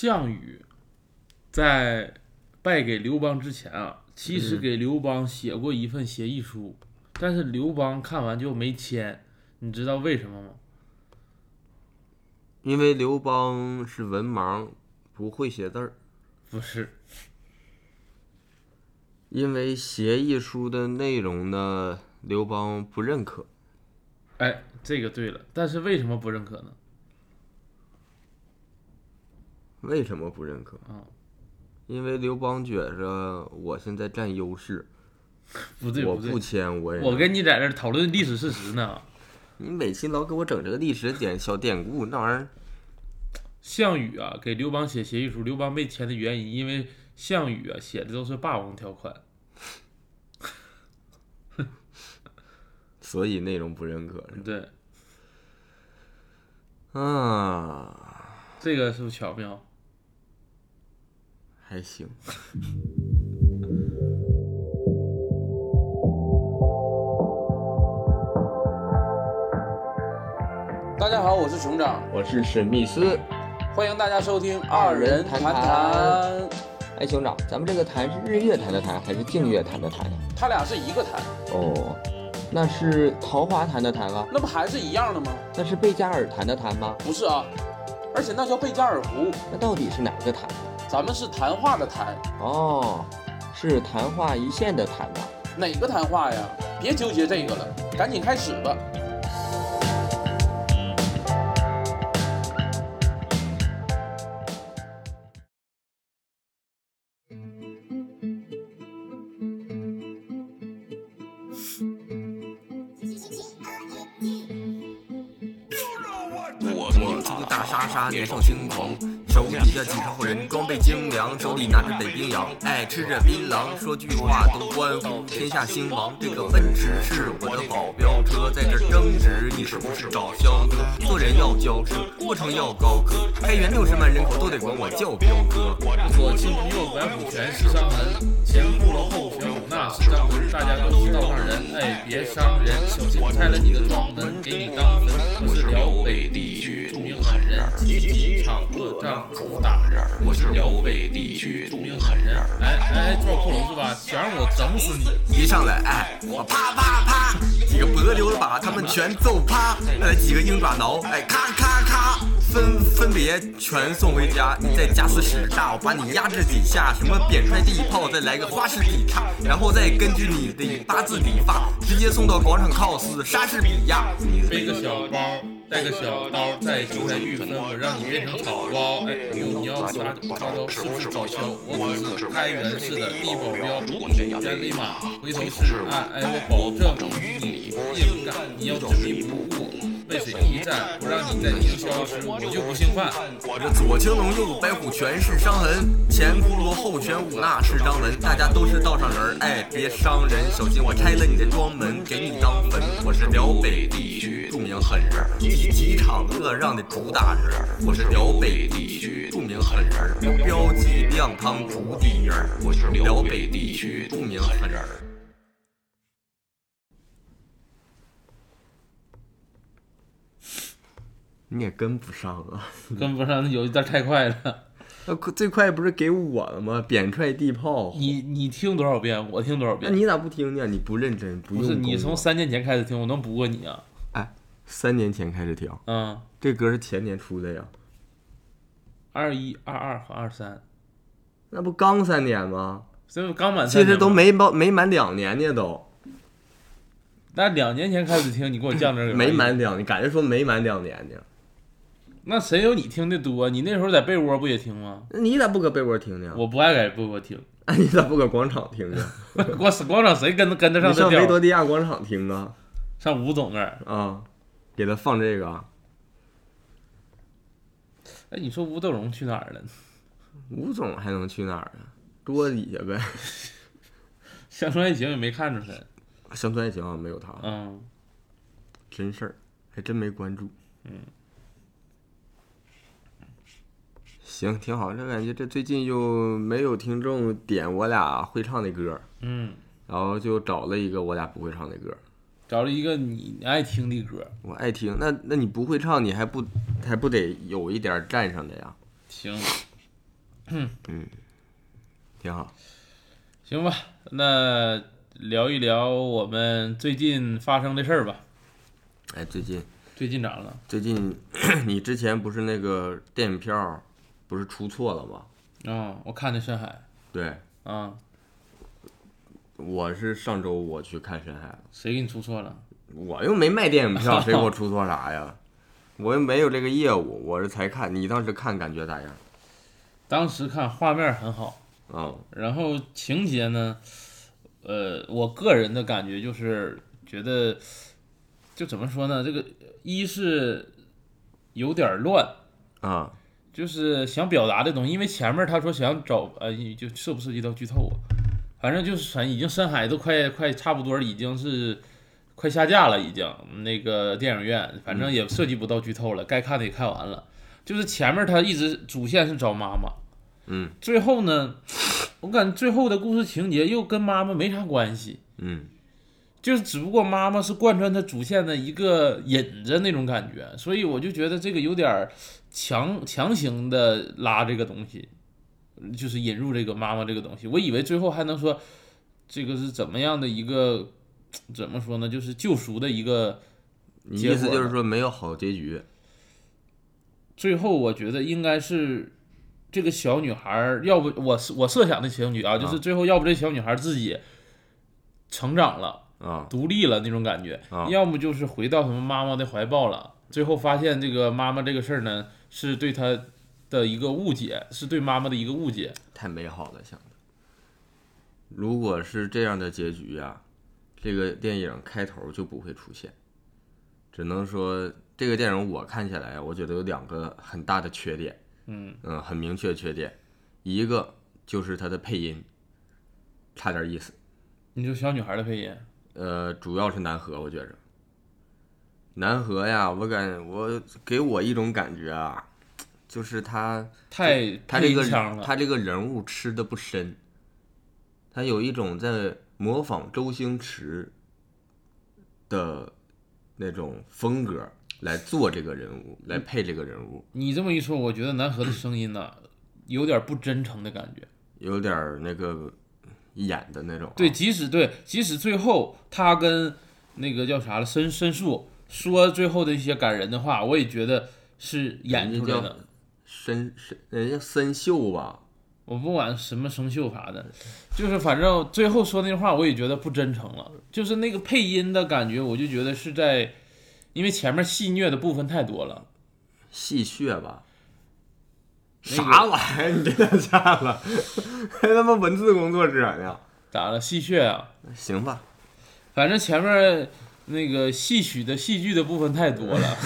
项羽在败给刘邦之前啊，其实嗯给刘邦写过一份协议书，但是刘邦看完就没签，你知道为什么吗？因为刘邦是文盲，不会写字儿。不是，因为协议书的内容呢，刘邦不认可。哎，这个对了，但是为什么不认可呢？为什么不认可？啊，因为刘邦觉着我现在占优势，不对对我不，签我也。我跟你在这讨论历史事实呢。你每期老给我整这个历史典小典故，那玩意儿项羽啊，给刘邦写协议书，刘邦没签的原因，因为项羽啊写的都是霸王条款。所以内容不认可对，啊，这个是不是巧妙？还行。大家好，我是熊掌，我是史密斯，欢迎大家收听二二人谈谈谈谈。哎，熊掌，咱们这个谈是日月谈的谈还是净月谈的谈呀？他俩是一个谈，哦，那是桃花潭的潭啊？那不还是一样的吗？那是贝加尔潭的潭吗？不是啊，而且那叫贝加尔湖，那到底是哪个弹？咱们是谈话的谈，哦，是昙花一现的昙吧？哪个谈话呀？别纠结这个了，赶紧开始吧。我出大沙沙，年少轻狂，手底下几个人，装备精良，手里拿着北冰洋，爱吃着槟榔，说句话都关乎天下兴亡。这个奔驰是我的保镖车，在这争执，你是不是找肖哥？做人要骄奢，过程要高歌，开元六十万人口都得管我叫彪哥。左青右白虎全是伤痕，前骷髅后玄武那是张文，大家都是道上人，哎，别伤人，小心我拆了你的庄门，给你当坟。我是辽北地区著名狠人，集体场恶仗主打人，我是辽北地区著名狠人。哎哎，赵克龙是吧？想让我整死你！一上来，哎，我啪啪啪，几个脖溜子把他们全揍趴，来几个鹰爪挠，哎，咔咔咔，分分别全送回家。你在家死屎大，我把你压制几下，什么扁踹地炮，再来个花式劈叉，然后再根据你的八字理发，直接送到广场 cos 莎士比亚。背个小包，带个小刀，在韭菜玉分我让你变成草包。哎，呦，你要撒插刀是不是搞笑？我可是开元市的地保镖，千里马回头是岸。哎，我保证你夜不干，你要执迷不悟。渭水一战，不让你在营消失，我就不姓范。我这左青龙右白虎全是伤痕，前骷髅后玄武那是张文，大家都是道上人，哎，别伤人，小心我拆了你的庄门，给你当坟。我是辽北地区著名狠人儿，几几场恶让的主打人儿。我是辽北地区著名狠人儿，标记亮堂主第一儿。我是辽北地区著名狠人你也跟不上啊！跟不上那，有一段太快了。那最快不是给我了吗？扁踹地炮。你你听多少遍，我听多少遍。那你咋不听呢？你不认真，不。是你从三年前开始听，我能不过你啊？哎三年前开始听，嗯，这歌是前年出的呀，二一、二二和二三，那不刚三年吗？这不刚满三其实都没满没满两年呢，都那两年前开始听，你给我降这个没满两年，感觉说没满两年呢。那谁有你听的多？你那时候在被窝不也听吗？那你咋不搁被窝听呢？我不爱在被窝听，那 你咋不搁广场听呢？广广场谁跟跟得上你上维？多利亚广场听啊上吴总那儿。啊，给他放这个。哎，你说吴德荣去哪儿了？吴总还能去哪儿啊？桌底下呗。乡村爱情也没看出来。乡村爱情好像没有他，嗯，真事儿，还真没关注。嗯。行，挺好。这感觉这最近又没有听众点我俩会唱的歌，嗯，然后就找了一个我俩不会唱的歌。找了一个你你爱听的歌，我爱听，那那你不会唱，你还不还不得有一点儿占上的呀？行，嗯挺好。行吧，那聊一聊我们最近发生的事儿吧。哎，最近最近咋了？最近 你之前不是那个电影票不是出错了吗？啊、我看的深海对，啊，我是上周我去看深海了，谁给你出错了？我又没卖电影票，谁给我出错啥呀？我又没有这个业务，我是才看。你当时看感觉咋样？当时看画面很好，啊、然后情节呢，呃，我个人的感觉就是觉得，就怎么说呢？这个一是有点乱，啊，就是想表达的东西，因为前面他说想找呃，就涉不涉及到剧透啊？反正就是反正已经深海都快快差不多已经是快下架了，已经那个电影院，反正也涉及不到剧透了，该看的也看完了。就是前面他一直主线是找妈妈，嗯最后呢，我感觉最后的故事情节又跟妈妈没啥关系，嗯就是只不过妈妈是贯穿他主线的一个引子那种感觉，所以我就觉得这个有点儿强强行的拉这个东西，就是引入这个妈妈这个东西。我以为最后还能说这个是怎么样的一个怎么说呢，就是救赎的一个。你意思就是说没有好结局？最后我觉得应该是这个小女孩儿，要不我我设想的情局啊，就是最后要不这小女孩儿自己成长了。啊独立了那种感觉，啊要么就是回到什么妈妈的怀抱了。最后发现这个妈妈这个事儿呢，是对他的一个误解，是对妈妈的一个误解。太美好了，想的。如果是这样的结局呀、这个电影开头就不会出现。只能说这个电影我看起来，我觉得有两个很大的缺点，嗯嗯，很明确的缺点。一个就是它的配音差点意思，你说小女孩的配音，呃，主要是南河，我觉着。南河呀，我感我给我一种感觉啊，就是他太他这个。他这个人物吃的不深，他有一种在模仿周星驰的那种风格来做这个人物，来配这个人物，你这么一说，我觉得南河的声音呢，有点不真诚的感觉。有点儿那个演的那种啊、对，即使对，即使最后他跟那个叫啥了申申诉说最后的一些感人的话，我也觉得是演出来的。申申人家申秀吧，我不管什么生锈啥的，就是反正最后说那话，我也觉得不真诚了。就是那个配音的感觉，我就觉得是在，因为前面戏谑的部分太多了。戏谑吧。那个啥玩意儿？你这太下了，还他妈文字工作者呢？咋了？戏谑啊？行吧，反正前面那个戏曲的戏剧的部分太多了，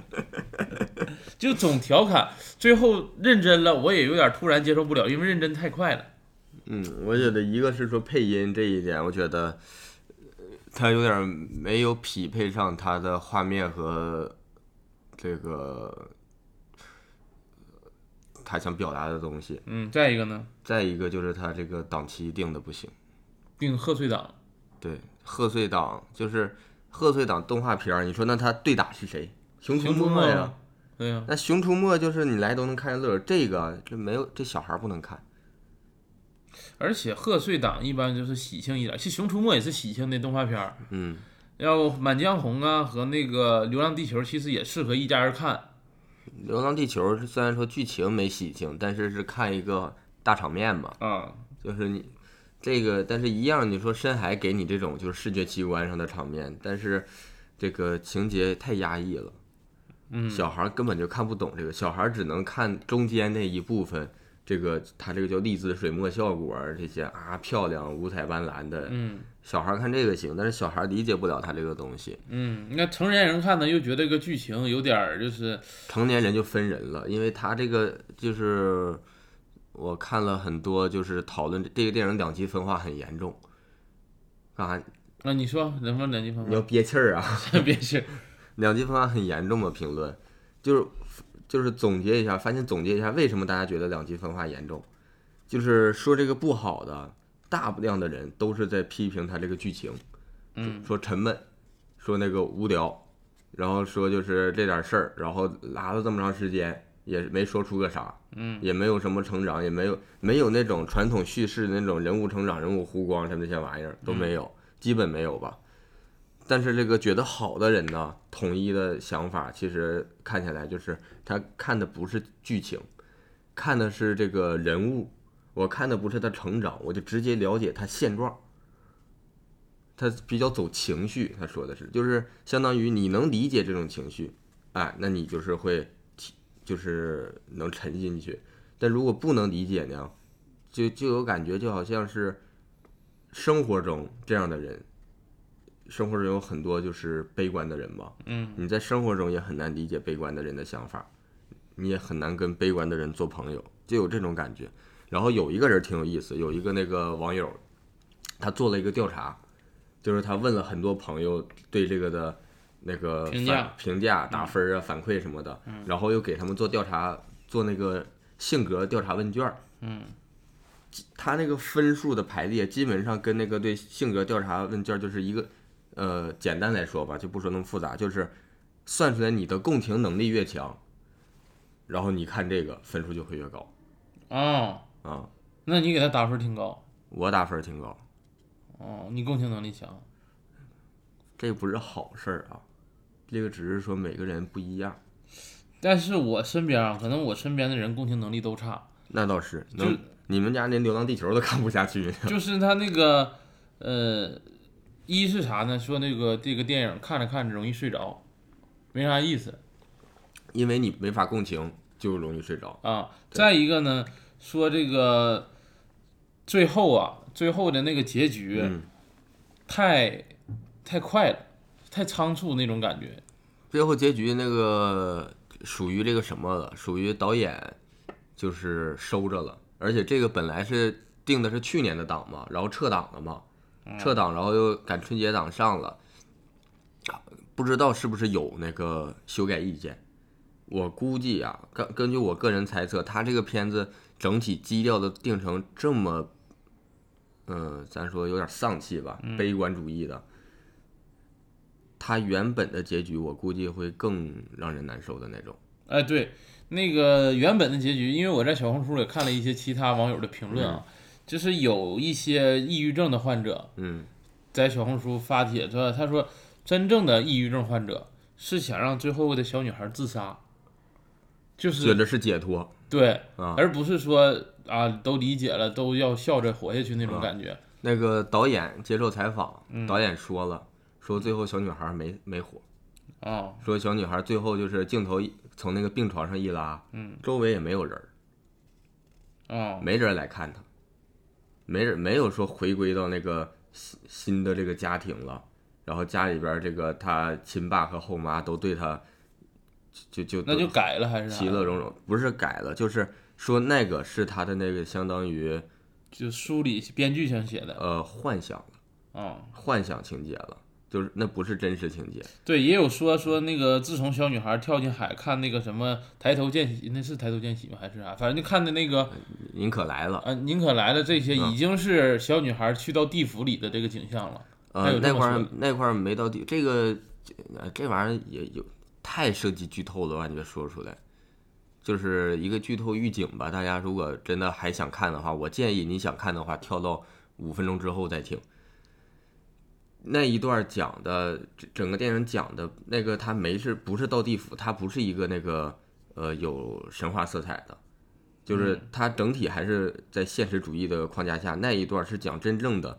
就总调侃，最后认真了，我也有点突然接受不了，因为认真太快了。嗯，我觉得一个是说配音这一点，我觉得呃他有点没有匹配上他的画面和这个呃他想表达的东西。嗯，再一个呢，再一个就是他这个档期定的不行。定贺岁档，对，贺岁档就是贺岁档动画片儿，你说那他对打是谁？熊出没呀。对呀、那熊出没就是你来都能看见乐儿，这个这没有这小孩儿不能看。而且贺岁档一般就是喜庆一点，其实《熊出没》也是喜庆的动画片儿。嗯，要《满江红》啊和那个《流浪地球》，其实也适合一家人看。《流浪地球》虽然说剧情没喜庆，但是是看一个大场面嘛，嗯，就是你这个，但是一样，你说深海给你这种就是视觉奇观上的场面，但是这个情节太压抑了，嗯，小孩儿根本就看不懂这个，小孩儿只能看中间那一部分，这个它这个叫粒子水墨效果这些啊漂亮五彩斑斓的，嗯小孩儿看这个行，但是小孩儿理解不了他这个东西，嗯，那成年人看呢，又觉得这个剧情有点儿就是成年人就分人了，因为他这个就是我看了很多，就是讨论这个电影两极分化很严重。干啥？啊，你说能不能两极分化你要？憋气儿啊！憋气儿，两极分化很严重吗？评论就是就是总结一下，发现总结一下为什么大家觉得两极分化严重，就是说这个不好的，大量的人都是在批评他这个剧情，嗯说沉闷，说那个无聊，然后说就是这点事儿，然后拉了这么长时间，也没说出个啥，嗯，也没有什么成长，也没有没有那种传统叙事的那种人物成长、人物弧光什么那些玩意儿都没有，基本没有吧。但是这个觉得好的人呢，统一的想法其实看起来就是他看的不是剧情，看的是这个人物，我看的不是他成长，我就直接了解他现状。他比较走情绪，他说的是，就是相当于你能理解这种情绪，哎，那你就是会，就是能沉进去。但如果不能理解呢，就就有感觉，就好像是生活中这样的人，生活中有很多就是悲观的人嘛，嗯，你在生活中也很难理解悲观的人的想法，你也很难跟悲观的人做朋友，就有这种感觉。然后有一个人挺有意思，有一个那个网友，他做了一个调查。就是他问了很多朋友对这个的那个评价、评价、打分啊、反馈什么的，然后又给他们做调查，做那个性格调查问卷。嗯，他那个分数的排列基本上跟那个对性格调查问卷就是一个，呃，简单来说吧，就不说那么复杂，就是算出来你的共情能力越强，然后你看这个分数就会越高。啊啊，那你给他打分挺高。我打分挺高。哦，你共情能力强，这不是好事儿啊，这个只是说每个人不一样。但是我身边啊，可能我身边的人共情能力都差。那倒是，就你们家连《流浪地球》都看不下去。就是他那个，呃，一是啥呢？说那个这个电影看着看着容易睡着，没啥意思。因为你没法共情，就容易睡着啊。再一个呢，说这个最后啊。最后的那个结局，太太快了，太仓促那种感觉。最后结局那个属于这个什么了？属于导演就是收着了，而且这个本来是定的是去年的档嘛，然后撤档了嘛，撤档然后又赶春节档上了，不知道是不是有那个修改意见。我估计啊，根根据我个人猜测，他这个片子整体基调的定成这么。嗯，咱说有点丧气吧，悲观主义的。他原本的结局，我估计会更让人难受的那种。哎，对，那个原本的结局，因为我在小红书里看了一些其他网友的评论啊，就是有一些抑郁症的患者，嗯，在小红书发帖说，他说真正的抑郁症患者是想让最后的小女孩自杀，就是觉得是解脱，对，而不是说。啊，都理解了，都要笑着活下去那种感觉。那个导演接受采访，导演说了，说最后小女孩没没活，啊，说小女孩最后就是镜头从那个病床上一拉，嗯，周围也没有人儿，啊，没人来看她，没人没有说回归到那个新新的这个家庭了，然后家里边这个他亲爸和后妈都对他，就就那就改了还是其乐融融，不是改了就是。说那个是他的那个相当于，就书里编剧想写的，呃，幻想了，啊，幻想情节了，就是那不是真实情节。对，也有说说那个自从小女孩跳进海看那个什么抬头见喜，那是抬头见喜吗？还是啥？反正就看的那个宁可来了，啊，宁可来了，这些已经是小女孩去到地府里的这个景象了。呃，那块儿那块儿没到地，这个这玩意儿也有太涉及剧透了，我感觉说出来。就是一个剧透预警吧，大家如果真的还想看的话，我建议你想看的话，跳到五分钟之后再听。那一段讲的整个电影讲的那个，他没是不是到地府，他不是一个那个呃有神话色彩的，就是它整体还是在现实主义的框架下。那一段是讲真正的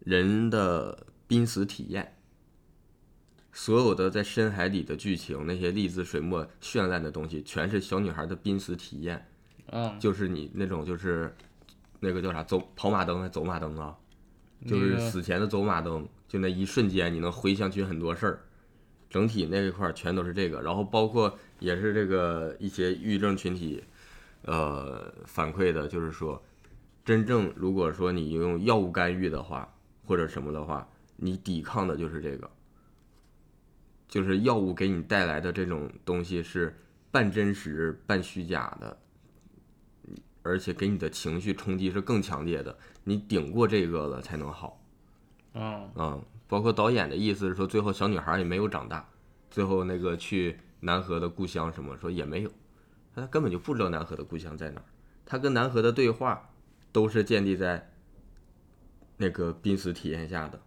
人的濒死体验。所有的在深海里的剧情，那些粒子水墨绚烂的东西，全是小女孩的濒死体验。嗯，就是你那种，就是那个叫啥走跑马灯还走马灯啊，就是死前的走马灯，就那一瞬间，你能回想起很多事儿。整体那一块全都是这个，然后包括也是这个一些抑郁症群体，呃反馈的，就是说，真正如果说你用药物干预的话，或者什么的话，你抵抗的就是这个。就是药物给你带来的这种东西是半真实半虚假的，而且给你的情绪冲击是更强烈的。你顶过这个了才能好。嗯嗯，包括导演的意思是说，最后小女孩也没有长大，最后那个去南河的故乡什么说也没有，他根本就不知道南河的故乡在哪儿。他跟南河的对话都是建立在那个濒死体验下的，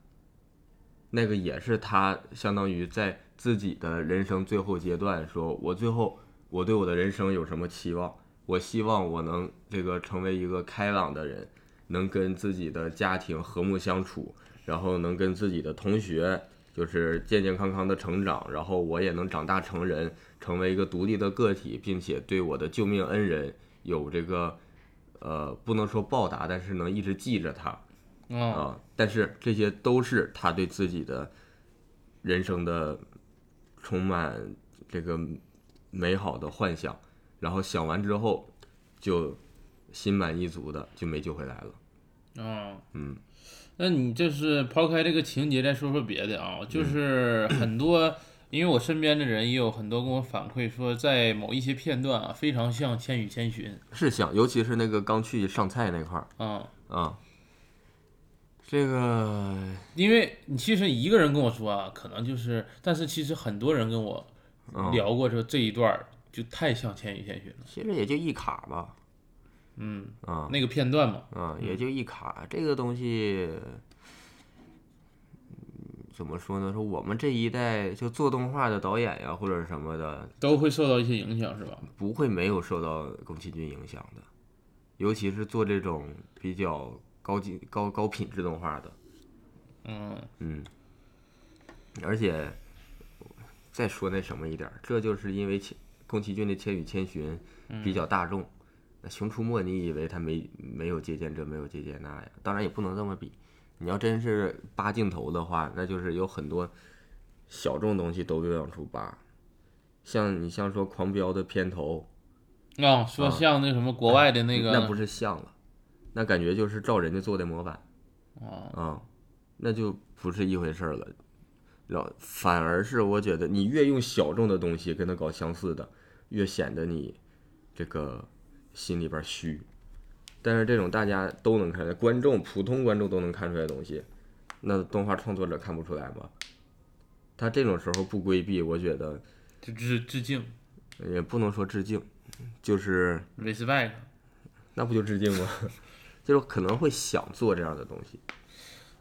那个也是他相当于在自己的人生最后阶段，说我最后我对我的人生有什么期望？我希望我能这个成为一个开朗的人，能跟自己的家庭和睦相处，然后能跟自己的同学就是健健康康的成长，然后我也能长大成人，成为一个独立的个体，并且对我的救命恩人有这个呃不能说报答，但是能一直记着他啊，啊。但是这些都是他对自己的人生的充满这个美好的幻想，然后想完之后就心满意足的就没救回来了。啊，嗯，那你就是抛开这个情节，再说说别的啊，就是很多，因为我身边的人也有很多跟我反馈说，在某一些片段啊，非常像《千与千寻。是像，尤其是那个刚去上菜那块儿》啊，啊，这个因为你其实一个人跟我说啊，可能就是，但是其实很多人跟我嗯聊过说这一段就太像《千与千寻》了，其实也就一卡吧，嗯，啊那个片段嘛，啊，也就一卡。这个东西，嗯怎么说呢？说我们这一代就做动画的导演呀，或者什么的，都会受到一些影响，是吧？不会没有受到宫崎骏影响的，尤其是做这种比较高级、高高品质动画的，嗯嗯，而且再说那什么一点，这就是因为千宫崎骏的《千与千寻》比较大众，那《熊出没》你以为他没没有借鉴这没有借鉴那呀？当然也不能这么比。你要真是扒镜头的话，那就是有很多小众东西都会往出扒，像你像说《狂飙》的片头，啊，说像那什么国外的那个，那不是像了，那感觉就是照人家做的模板啊，啊，那就不是一回事儿了。然后反而是我觉得，你越用小众的东西跟他搞相似的，越显得你这个心里边儿虚。但是这种大家都能看出来，观众普通观众都能看出来的东西，那动画创作者看不出来吗？他这种时候不规避，我觉得就致致敬也不能说致敬，就是，respect，那不就致敬吗？就是可能会想做这样的东西。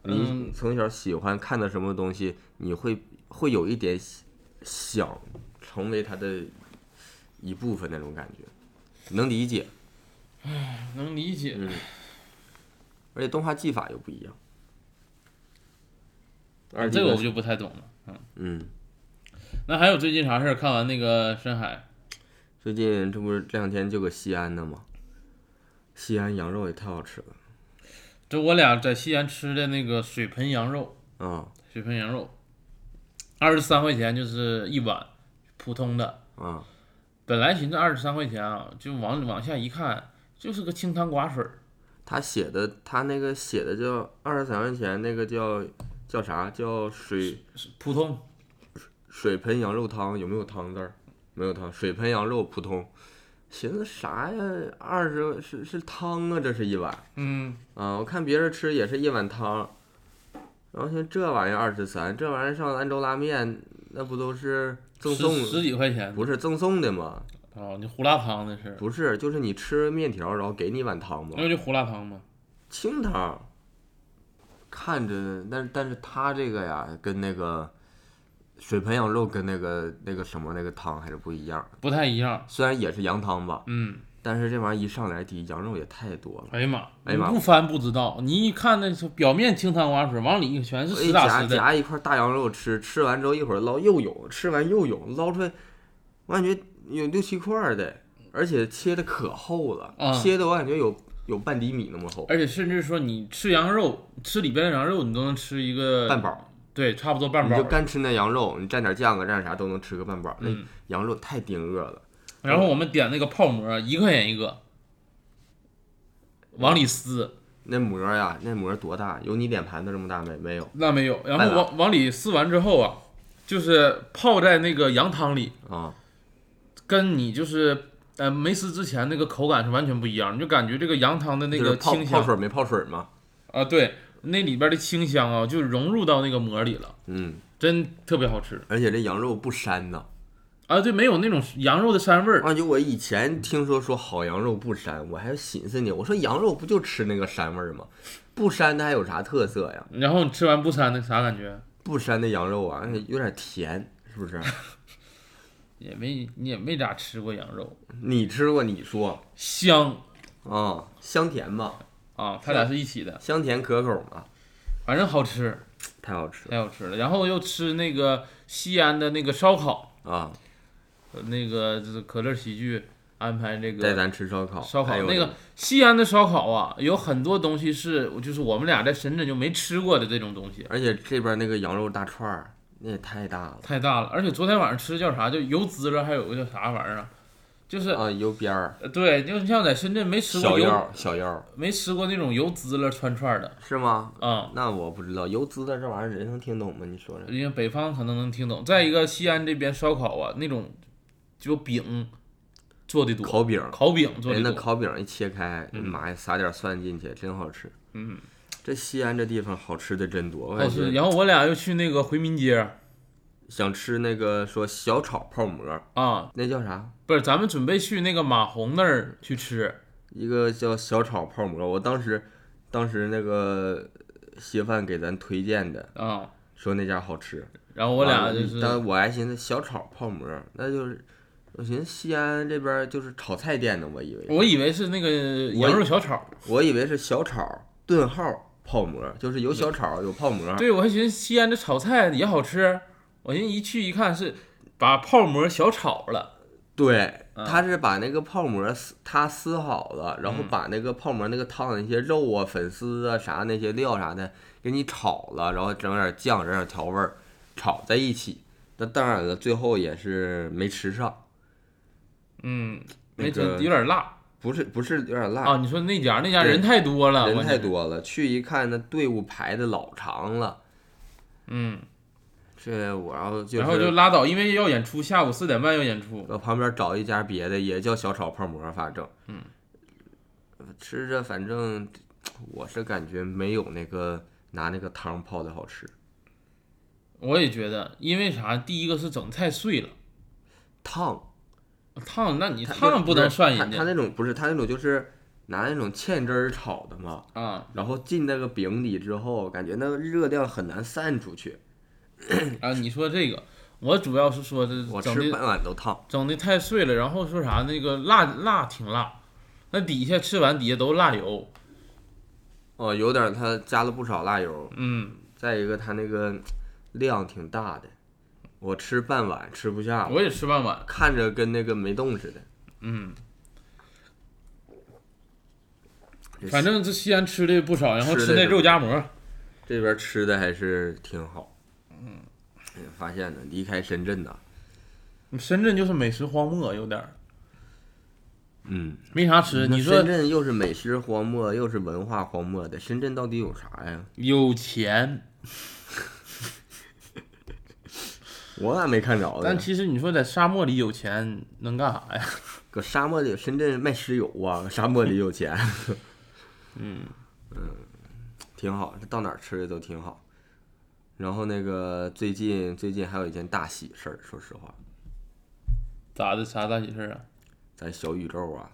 你嗯从小喜欢看的什么东西，你会会有一点想成为它的一部分那种感觉，能理解。能理解。嗯，而且动画技法又不一样。而这个我就不太懂了。嗯，嗯，那还有最近啥事儿？看完那个深海，最近这不是这两天就搁西安呢吗？西安羊肉也太好吃了这我俩在西安吃的那个水盆羊肉，啊水盆羊肉，二十三块钱就是一碗，普通的。啊！本来寻思二十三块钱啊，就往往下一看，就是个清汤寡水儿。他写的他那个写的叫二十三块钱，那个叫叫啥？叫水普通，水盆羊肉汤，有没有汤字儿？没有汤，水盆羊肉普通。寻思啥呀？二十是是汤啊，这是一碗嗯，啊！我看别人吃也是一碗汤，然后像这玩意儿二十三，这玩意儿上兰州拉面那不都是赠送？十十几块钱。不是赠送的吗？哦，你胡辣汤那是，不是，就是你吃面条，然后给你一碗汤吗那，就胡辣汤嘛。清汤。看着，但但是他这个呀，跟那个水盆羊肉跟那个那个什么那个汤还是不一样。不太一样。虽然也是羊汤吧，嗯，但是这玩意儿一上来，第一羊肉也太多了，哎呀妈，哎呀妈你不翻不知道，你一看那是表面清汤寡水，往里全是实打实的。夹一块大羊肉吃，吃完之后一会儿捞又有，吃完又有，捞出来，我感觉有六七块儿的，而且切的可厚了，啊切的我感觉有有半厘米那么厚，而且甚至说你吃羊肉，吃里边的羊肉，你都能吃一个半饱。对，差不多半饱你就。干吃那羊肉，你蘸点酱啊，蘸点啥都能吃个半饱。那嗯，羊肉太顶饿了，然后我们点那个泡馍，一块钱一个，往里撕，那馍呀，那馍多大？有你脸盘子这么大没？没有那没有，然后往往里撕完之后啊，就是泡在那个羊汤里，啊，跟你就是呃没撕之前那个口感是完全不一样，你就感觉这个羊汤的那就是泡个清香泡水没泡水吗？啊，对，那里边的清香啊，就融入到那个馍里了，嗯，真特别好吃。而且这羊肉不膻呐，啊，对，没有那种羊肉的膻味儿。啊，就我以前听说说好羊肉不膻，我还寻思呢，我说羊肉不就吃那个膻味儿吗？不膻它还有啥特色呀？然后你吃完不膻的啥感觉？不膻的羊肉啊，有点甜，是不是？也没你也没咋吃过羊肉，你吃过？你说香啊，香甜吧？啊，它俩是一起的，香甜可口嘛，反正好吃，太好吃了太好吃了。然后又吃那个西安的那个烧烤，啊！呃那个就是可乐喜剧安排这个带咱吃烧烤，烧烤还有那个西安的烧烤啊，有很多东西是就是我们俩在深圳就没吃过的这种东西，而且这边那个羊肉大串儿，那也太大了太大了。而且昨天晚上吃的叫啥？就油滋了，还有个叫啥玩意儿啊？就是、啊！油边儿、呃对，就像在深圳没吃过油，小腰、小腰没吃过那种油滋了串串的是吗？啊。那我不知道，油滋的这玩意儿人能听懂吗？你说说。因为北方可能能听懂。再一个，西安这边烧烤啊，那种就饼做的多，烤饼，烤饼做人的多。那烤饼一切开，嗯妈呀，撒点蒜进去，真好吃。嗯，这西安这地方好吃的真多，我感好吃。觉然后我俩又去那个回民街想吃那个说小炒泡馍，啊，那叫啥？不是，咱们准备去那个马红那儿去吃。一个叫小炒泡馍，我当时当时那个稀饭给咱推荐的，啊，说那家好吃。然后我俩就是但我还寻思小炒泡馍，那就是我寻思西安这边就是炒菜店的，我以为我以为是那个羊肉小炒，我以为是小炒顿号泡馍，就是有小炒有泡馍。对我还寻思西安这炒菜也好吃，我寻思一去一看是把泡馍小炒了，对，嗯他是把那个泡馍撕，他撕好了，然后嗯把那个泡馍那个汤那些肉啊、粉丝啊啥那些料啥的给你炒了，然后整点酱，整点调味儿，炒在一起。那当然了，最后也是没吃上，嗯，那没吃个有点辣不是不是有点辣，啊。你说那家那家人太多了，人太多了。去一看，那队伍排的老长了。嗯，这我要就是，然后就拉倒，因为要演出，下午四点半要演出，我旁边找一家别的，也叫小炒泡馍，反正，嗯，吃着反正我是感觉没有那个拿那个汤泡的好吃。我也觉得，因为啥？第一个是整太碎了，烫，烫，那你烫不能算人家那种不是他那种就是拿那种芡汁儿炒的嘛，啊然后进那个饼里之后，感觉那个热量很难散出去。啊！你说这个，我主要是说这整的我吃半碗都烫。整的太碎了，然后说啥那个辣辣挺辣，那底下吃完底下都是辣油，哦，有点儿它加了不少辣油，嗯，再一个它那个量挺大的，我吃半碗吃不下，我也吃半碗，看着跟那个没动似的。嗯，这反正这西安吃的不少，然后吃那是肉夹馍，这边吃的还是挺好。嗯，发现了，离开深圳呐，深圳就是美食荒漠，有点儿嗯，没啥吃。你说深圳又是美食荒漠，又是文化荒漠的，深圳到底有啥呀？有钱，我咋没看着呢？但其实你说在沙漠里有钱能干啥呀？搁沙漠里，深圳卖石油啊，沙漠里有钱。嗯嗯挺好，到哪儿吃的都挺好。然后那个最近最近还有一件大喜事儿，说实话，咋的？啥大喜事儿啊？咱小宇宙啊，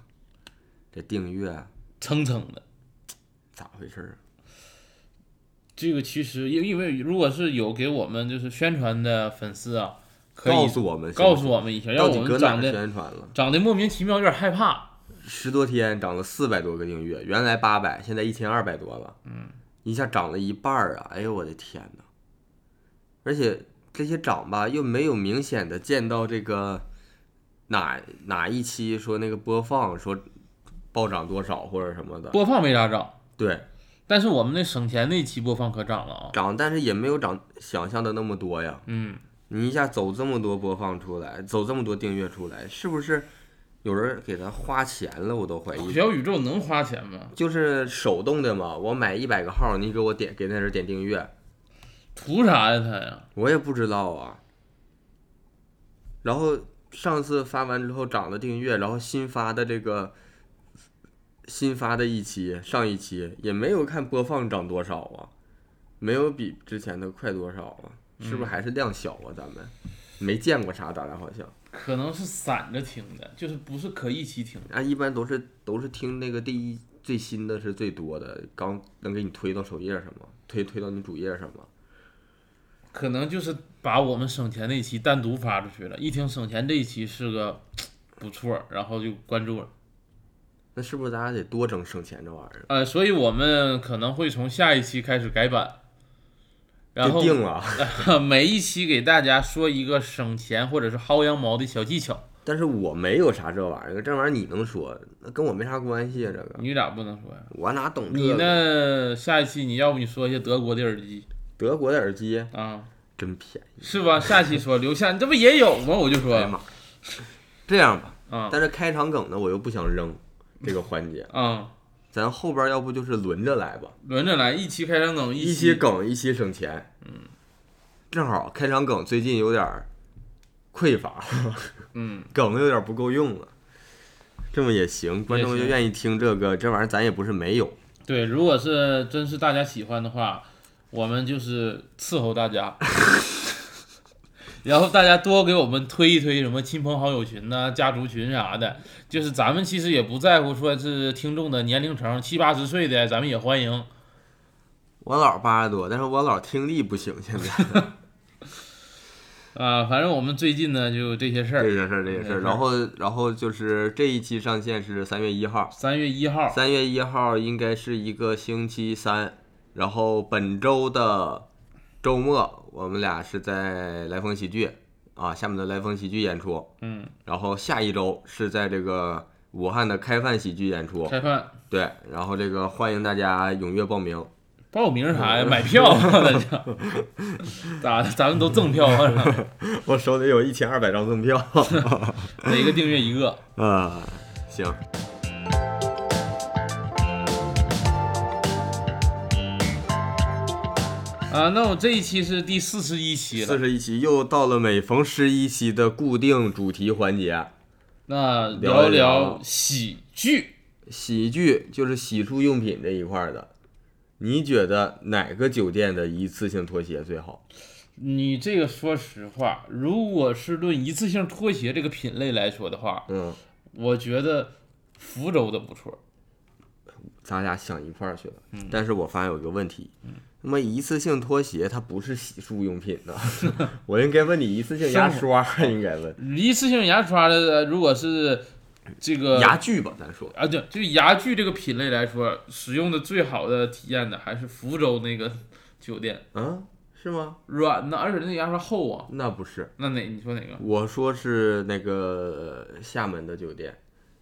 这订阅啊蹭蹭的。咋回事儿啊？这个其实因因为如果是有给我们就是宣传的粉丝啊，可以告诉我们，告诉我们一下，让到底我搁哪儿们长得宣传了？长得莫名其妙，有点害怕。十多天涨了四百多个订阅，原来八百，现在一千二百多了，嗯，一下涨了一半儿啊！哎呦我的天呐！而且这些涨吧，又没有明显的见到这个哪哪一期说那个播放说暴涨多少或者什么的，播放没咋涨，对，但是我们那省钱那期播放可涨了啊。涨，但是也没有涨想象的那么多呀。嗯，你一下走这么多播放出来，走这么多订阅出来，是不是有人给他花钱了？我都怀疑。小宇宙能花钱吗？就是手动的嘛，我买一百个号，你给我点给那人点订阅，图啥呀他呀？我也不知道啊。然后上次发完之后涨了订阅，然后新发的这个新发的一期上一期也没有看播放涨多少啊，没有比之前的快多少啊，是不是还是量小啊？咱们没见过啥，咱俩好像可能是散着听的，就是不是可一起听的。啊，一般都是都是听那个第一最新的是最多的，刚能给你推到首页上吗？推推到你主页上吗？可能就是把我们省钱那一期单独发出去了，一听省钱这一期是个 不错，然后就关注了。那是不是咱俩得多整省钱这玩意儿？呃，所以我们可能会从下一期开始改版，然后定了。每一期给大家说一个省钱或者是薅羊毛的小技巧。但是我没有啥这玩意儿，这玩意儿你能说，那跟我没啥关系啊。这个你咋不能说呀？我哪懂这你个？呢？下一期你要不你说一些德国的耳机德国的耳机啊，真便宜。是吧？下期说 留下，你这不也有吗？我就说哎呀妈！这样吧，啊但是开场梗呢，我又不想扔这个环节，啊，咱后边要不就是轮着来吧，轮着来，一期开场梗，一期期梗一期省钱。嗯，正好开场梗最近有点匮乏，嗯，梗有点不够用了。这么也行，观众就愿意听这个，这玩意儿咱也不是没有。对，如果是真是大家喜欢的话，我们就是伺候大家，然后大家多给我们推一推什么亲朋好友群呐、家族群啥的。就是咱们其实也不在乎说是听众的年龄层，七八十岁的咱们也欢迎。我姥八十多，但是我姥听力不行，现在 啊，反正我们最近呢就这些事儿。这些事儿，这个事儿。这个事儿然后，然后就是这一期上线是三月一号，三月一号，三月一号应该是一个星期三，然后本周的周末，我们俩是在来风喜剧啊，厦门的来风喜剧演出，嗯，然后下一周是在这个武汉的开饭喜剧演出，开饭对，然后这个欢迎大家踊跃报名，报名啥呀？买票啊，大家咋的？咱们都赠票啊？我手里有一千二百张赠票，每个订阅一个。啊，行。啊，那我这一期是第四十一期了，四十一期又到了每逢十一期的固定主题环节，那聊一聊聊喜剧。喜剧就是洗漱用品这一块儿的，你觉得哪个酒店的一次性拖鞋最好？你这个说实话，如果是论一次性拖鞋这个品类来说的话，嗯，我觉得福州的不错。咱俩想一块儿去了，嗯但是我发现有一个问题，那么一次性拖鞋它不是洗漱用品呢？我应该问你一次性牙刷，应该问一次性牙刷的，呃如果是这个牙具吧，咱说啊，对，就是牙具这个品类来说，使用的最好的体验的还是福州那个酒店，啊，是吗？软的，而且那牙刷厚啊。那不是，那哪你说哪个？我说是那个呃厦门的酒店，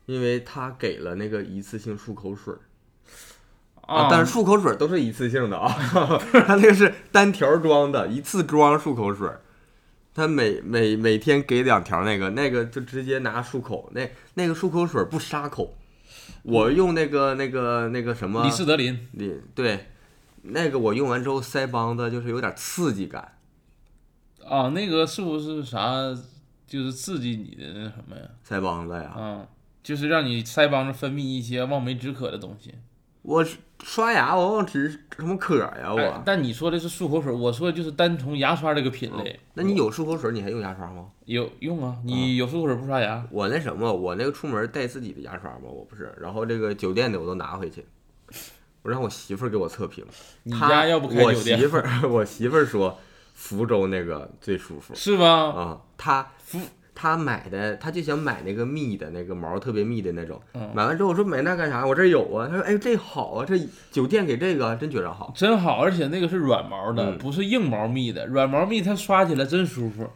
因为他给了那个一次性漱口水儿。啊，但是漱口水都是一次性的啊，它那个是单条装的，一次装漱口水。它每每每天给两条那个，那个就直接拿漱口，那那个漱口水不杀口。我用那个那个那个什么李斯德林，李对，那个我用完之后腮帮子就是有点刺激感，啊，那个是不是啥？就是刺激你的那什么呀？腮帮子呀。啊，就是让你腮帮子分泌一些望梅止渴的东西。我刷牙往往只是什么渴呀哎我。但你说的是漱口水，我说的就是单从牙刷这个品类。那你有漱口水，你还用牙刷吗？有用啊？你有漱口水不刷牙？我那什么，我那个出门带自己的牙刷嘛，我不是，然后这个酒店的我都拿回去，我让我媳妇儿给我测评。你她家要不开我酒店媳妇儿，我媳妇儿说福州那个最舒服是吧？啊，她她买的，他就想买那个密的那个毛特别密的那种，嗯买完之后我说买那干啥？我这有啊。他说哎这好啊，这酒店给这个真觉着好。真好，而且那个是软毛的，嗯不是硬毛密的。软毛密它刷起来真舒服。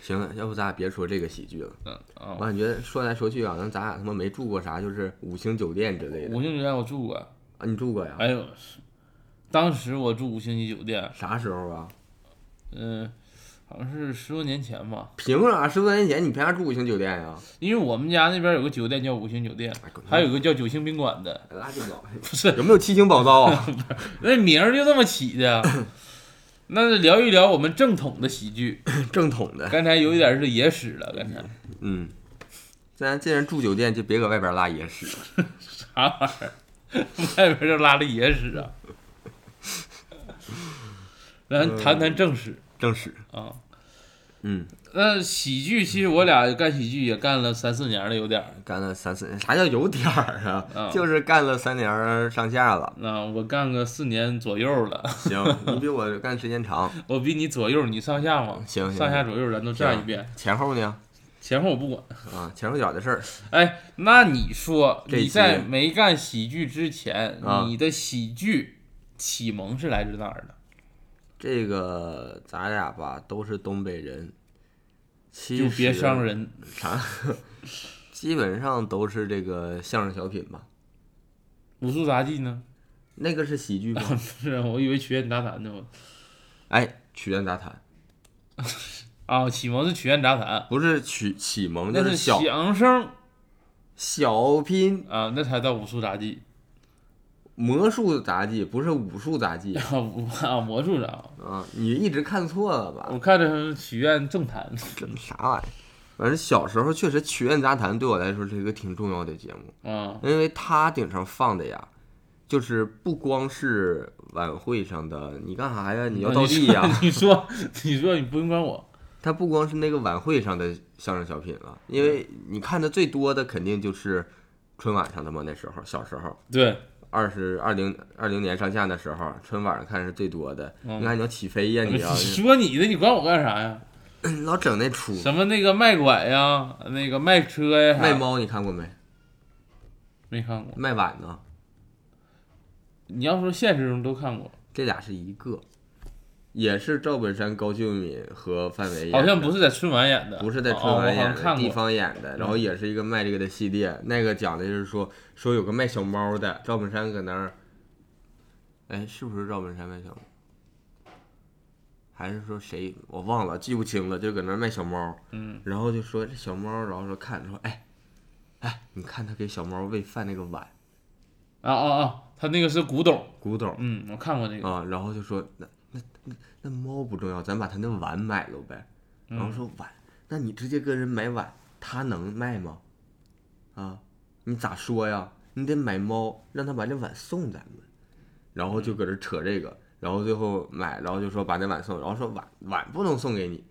行了，要不咱俩别说这个喜剧了。我，感觉说来说去啊，那咱俩他妈没住过啥，就是五星酒店之类的五星酒店我住过，啊。你住过呀？哎呦，当时我住五星级酒店，啥时候啊？嗯、好像是十多年前吧。凭啥？十多年前你凭啥住五星酒店呀？因为我们家那边有个酒店叫五星酒店，哎滚还有个叫九星宾馆的，拉鸡巴！不是有没有七星宝刀啊？那名儿就这么起的。那聊一聊我们正统的喜剧，正统的。刚才有一点是野史了，刚才嗯，咱既然住酒店，就别搁外边拉野屎。啥玩意儿？外边就拉了野史啊！咱谈谈正史正史，啊。嗯，那喜剧其实我俩干喜剧也干了三四年了，有点儿。干了三四年，啥叫有点儿啊？嗯就是干了三年上下了。那我干个四年左右了，行，你比我干时间长，我比你左右，你上下嘛，行行上下左右咱都占一遍，前后呢？前后我不管。啊，前后脚的事儿。哎，那你说你在没干喜剧之前，啊你的喜剧启蒙是来自哪儿的？这个咱俩吧都是东北人，其就别伤人。啥，基本上都是这个相声小品吧。武术杂技呢？那个是喜剧 吗？是啊，我以为曲苑杂谈呢。哎，曲苑杂谈 啊，启蒙是曲苑杂谈，不是曲启蒙，那是小相声小品啊，那才叫武术杂技魔术杂技，不是武术杂技 啊，啊魔术杂。啊！你一直看错了吧？我看的是曲苑政坛。这啥玩意儿？反正小时候确实曲苑杂谈对我来说是一个挺重要的节目，啊，因为它顶上放的呀，就是不光是晚会上的，你干啥呀？你要倒地呀？你说，你说，你不用管我。它不光是那个晚会上的相声小品了，因为你看的最多的肯定就是春晚上的嘛。那时候小时候，对，二十二零二零年上下的时候，春晚上看是最多的。那你看你要起飞呀，你要你说你的，你管我干啥呀？老整那出什么那个卖拐呀，那个卖车呀，卖猫，你看过没？没看过。卖碗呢？你要说现实中都看过，这俩是一个，也是赵本山、高秀敏和范伟演的，好像不是在春晚演的，不是在春晚演的，地。方演的，然后也是一个卖这个的系列。那个讲的就是说，说有个卖小猫的，赵本山搁那儿，哎，是不是赵本山卖小猫？还是说谁？我忘了，记不清了，就搁那儿卖小猫，嗯，然后就说这小猫，然后说看说，哎，哎，你看他给小猫喂饭那个碗，啊啊啊，他那个是古董，古董。嗯，我看过那个。啊，然后就说那那那那猫不重要，咱把他那碗买了呗。然后说碗，那你直接跟人买碗，他能卖吗？啊，你咋说呀？你得买猫，让他把这碗送咱们。然后就搁这扯这个，然后最后买，然后就说把那碗送，然后说碗碗不能送给你。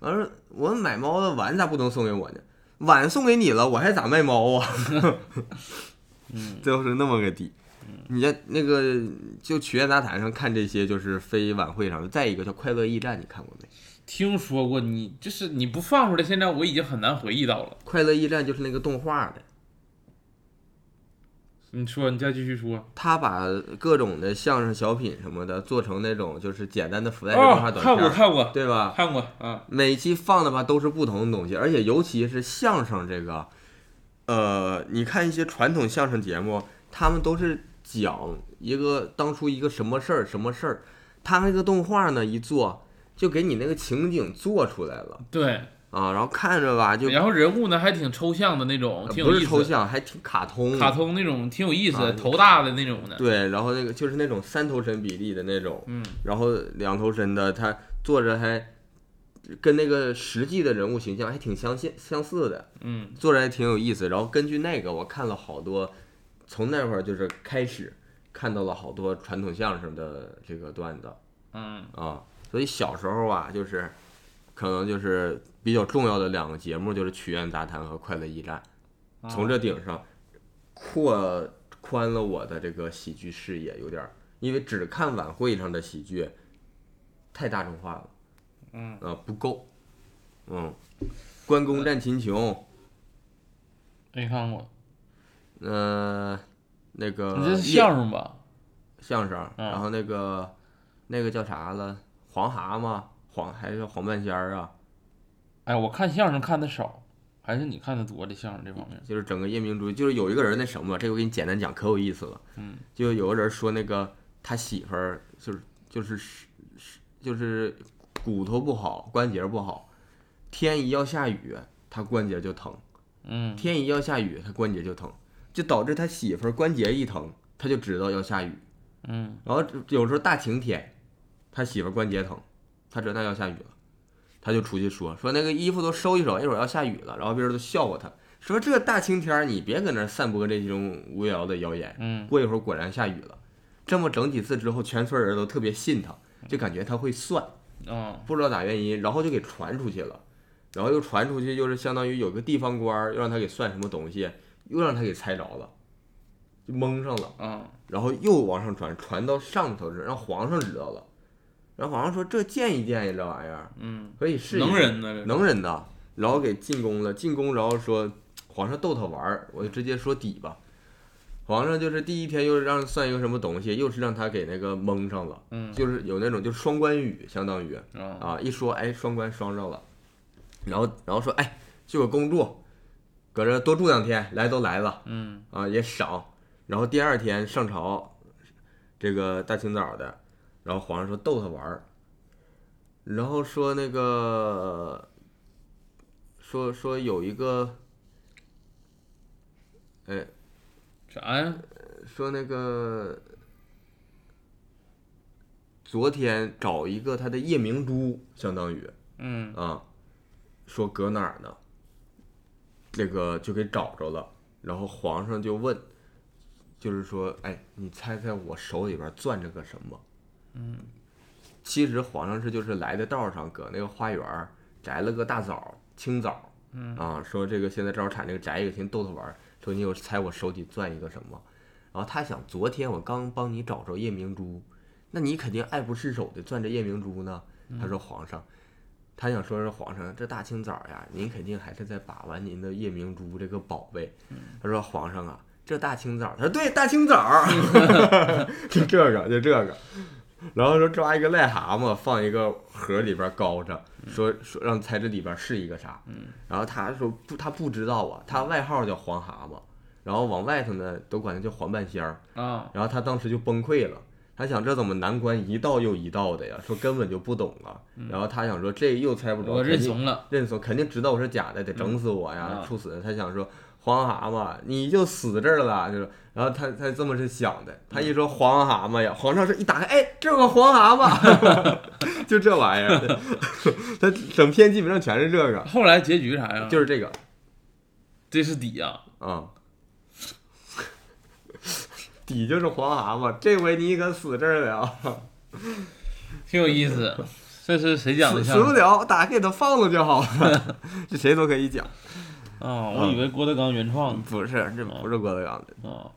完了，我买猫的碗咋不能送给我呢？碗送给你了，我还咋卖猫啊？嗯，最后是那么个底。你在那个就曲苑杂谈上看这些，就是非晚会上的。再一个叫《快乐驿站》，你看过没？听说过你，就是你不放出来，现在我已经很难回忆到了。《快乐驿站》就是那个动画的，你说，你再继续说。他把各种的相声小品什么的做成那种就是简单的福袋的动画哦，短看过片，看过对吧？看过啊，每期放的吧都是不同的东西，而且尤其是相声这个，呃，你看一些传统相声节目，他们都是讲一个当初一个什么事儿什么事儿，他那个动画呢一做，就给你那个情景做出来了对，啊，然后看着吧就然后人物呢还挺抽象的那种，挺有不意思。是抽象，还挺卡通，卡通那种挺有意思头大的那种的。对，然后那个就是那种三头身比例的那种，嗯，然后两头身的，他做着还跟那个实际的人物形象还挺相似相似的，嗯做着还挺有意思。然后根据那个，我看了好多，从那会儿就是开始看到了好多传统相声的这个段子嗯。啊，所以小时候啊，就是可能就是比较重要的两个节目就是曲苑杂谈和快乐驿站，从这顶上扩宽了我的这个喜剧视野，有点儿，因为只看晚会上的喜剧太大众化了，嗯。啊不够，嗯，关公战秦琼，没看过，呃，那个你这是相声吧？相声，嗯然后那个那个叫啥了，黄蛤蟆，黄还是黄半仙儿啊，哎，我看相声看的少，还是你看的多？这相声这方面。就是整个夜明珠，就是有一个人那什么，这个我给你简单讲，可有意思了。嗯，就有个人说那个他媳妇儿就是就是是是就是骨头不好，关节不好，天一要下雨，他关节就疼；嗯天一要下雨，他关节就疼，就导致他媳妇儿关节一疼，他就知道要下雨。嗯然后有时候大晴天，他媳妇儿关节疼，他知道要下雨了，他就出去说说那个衣服都收一收，一会儿要下雨了。然后别人都笑话他，说这大晴天儿你别搁那儿散播这种无聊的谣言。嗯过一会儿果然下雨了，这么整几次之后，全村人都特别信他，就感觉他会算，啊不知道咋原因，然后就给传出去了，然后又传出去，就是相当于有个地方官儿又让他给算什么东西，又让他给猜着了，就蒙上了，嗯。然后又往上传，传到上头这，让皇上知道了，然后皇上说这见一见呀，这玩意儿。嗯，可以试一试。能人呢，这能人的，然后给进宫了，进宫然后说皇上逗他玩儿，我就直接说底吧。皇上就是第一天又是让算一个什么东西，又是让他给那个蒙上了，嗯。就是有那种就是双关语，相当于啊啊，一说哎双关双上了，然后然后说哎就有公主，搁这多住两天，来都来了嗯啊也赏，然后第二天上朝，这个大清早的，然后皇上说逗他玩儿，然后说那个说说有一个，哎啥呀？说那个昨天找一个他的夜明珠，相当于嗯啊，说搁哪儿呢？这个就给找着了，然后皇上就问，就是说，哎，你猜猜我手里边攥着个什么？嗯其实皇上是就是来的道上，搁那个花园摘了个大枣，青枣，嗯啊，说这个现在正好产这个，摘一个，先逗他玩儿。说你有猜我手里攥一个什么？然后他想，昨天我刚帮你找着夜明珠，那你肯定爱不释手的攥着夜明珠呢。他说皇上，他想说是皇上，这大清早呀，您肯定还是在把玩您的夜明珠这个宝贝。他说皇上啊，这大清早，他说对，大清早，就这个，就这个。然后说抓一个癞蛤蟆放一个盒里边高着，说说让猜这里边是一个啥。然后他说不，他不知道啊，他外号叫黄蛤蟆，然后往外头呢都管他叫黄半仙儿。啊然后他当时就崩溃了，他想这怎么难关一道又一道的呀？说根本就不懂啊。然后他想说这又猜不着，我认怂了。认怂，肯定知道我是假的，得整死我呀，啊处死。他想说黄蛤蟆，你就死这儿了，就是。然后他他这么是想的，他一说黄蛤蟆呀，皇上是一打开，哎，这有个黄蛤蟆，就这玩意儿。他整篇基本上全是这个，后来结局啥呀？就是这个这是底呀。啊。底就是黄蛤蟆，这回你可死这儿了，挺有意思。这是谁讲的死？死不了，打开给他放了就好了，这谁都可以讲。啊，我以为郭德纲原创的不是，这不是郭德纲的，啊。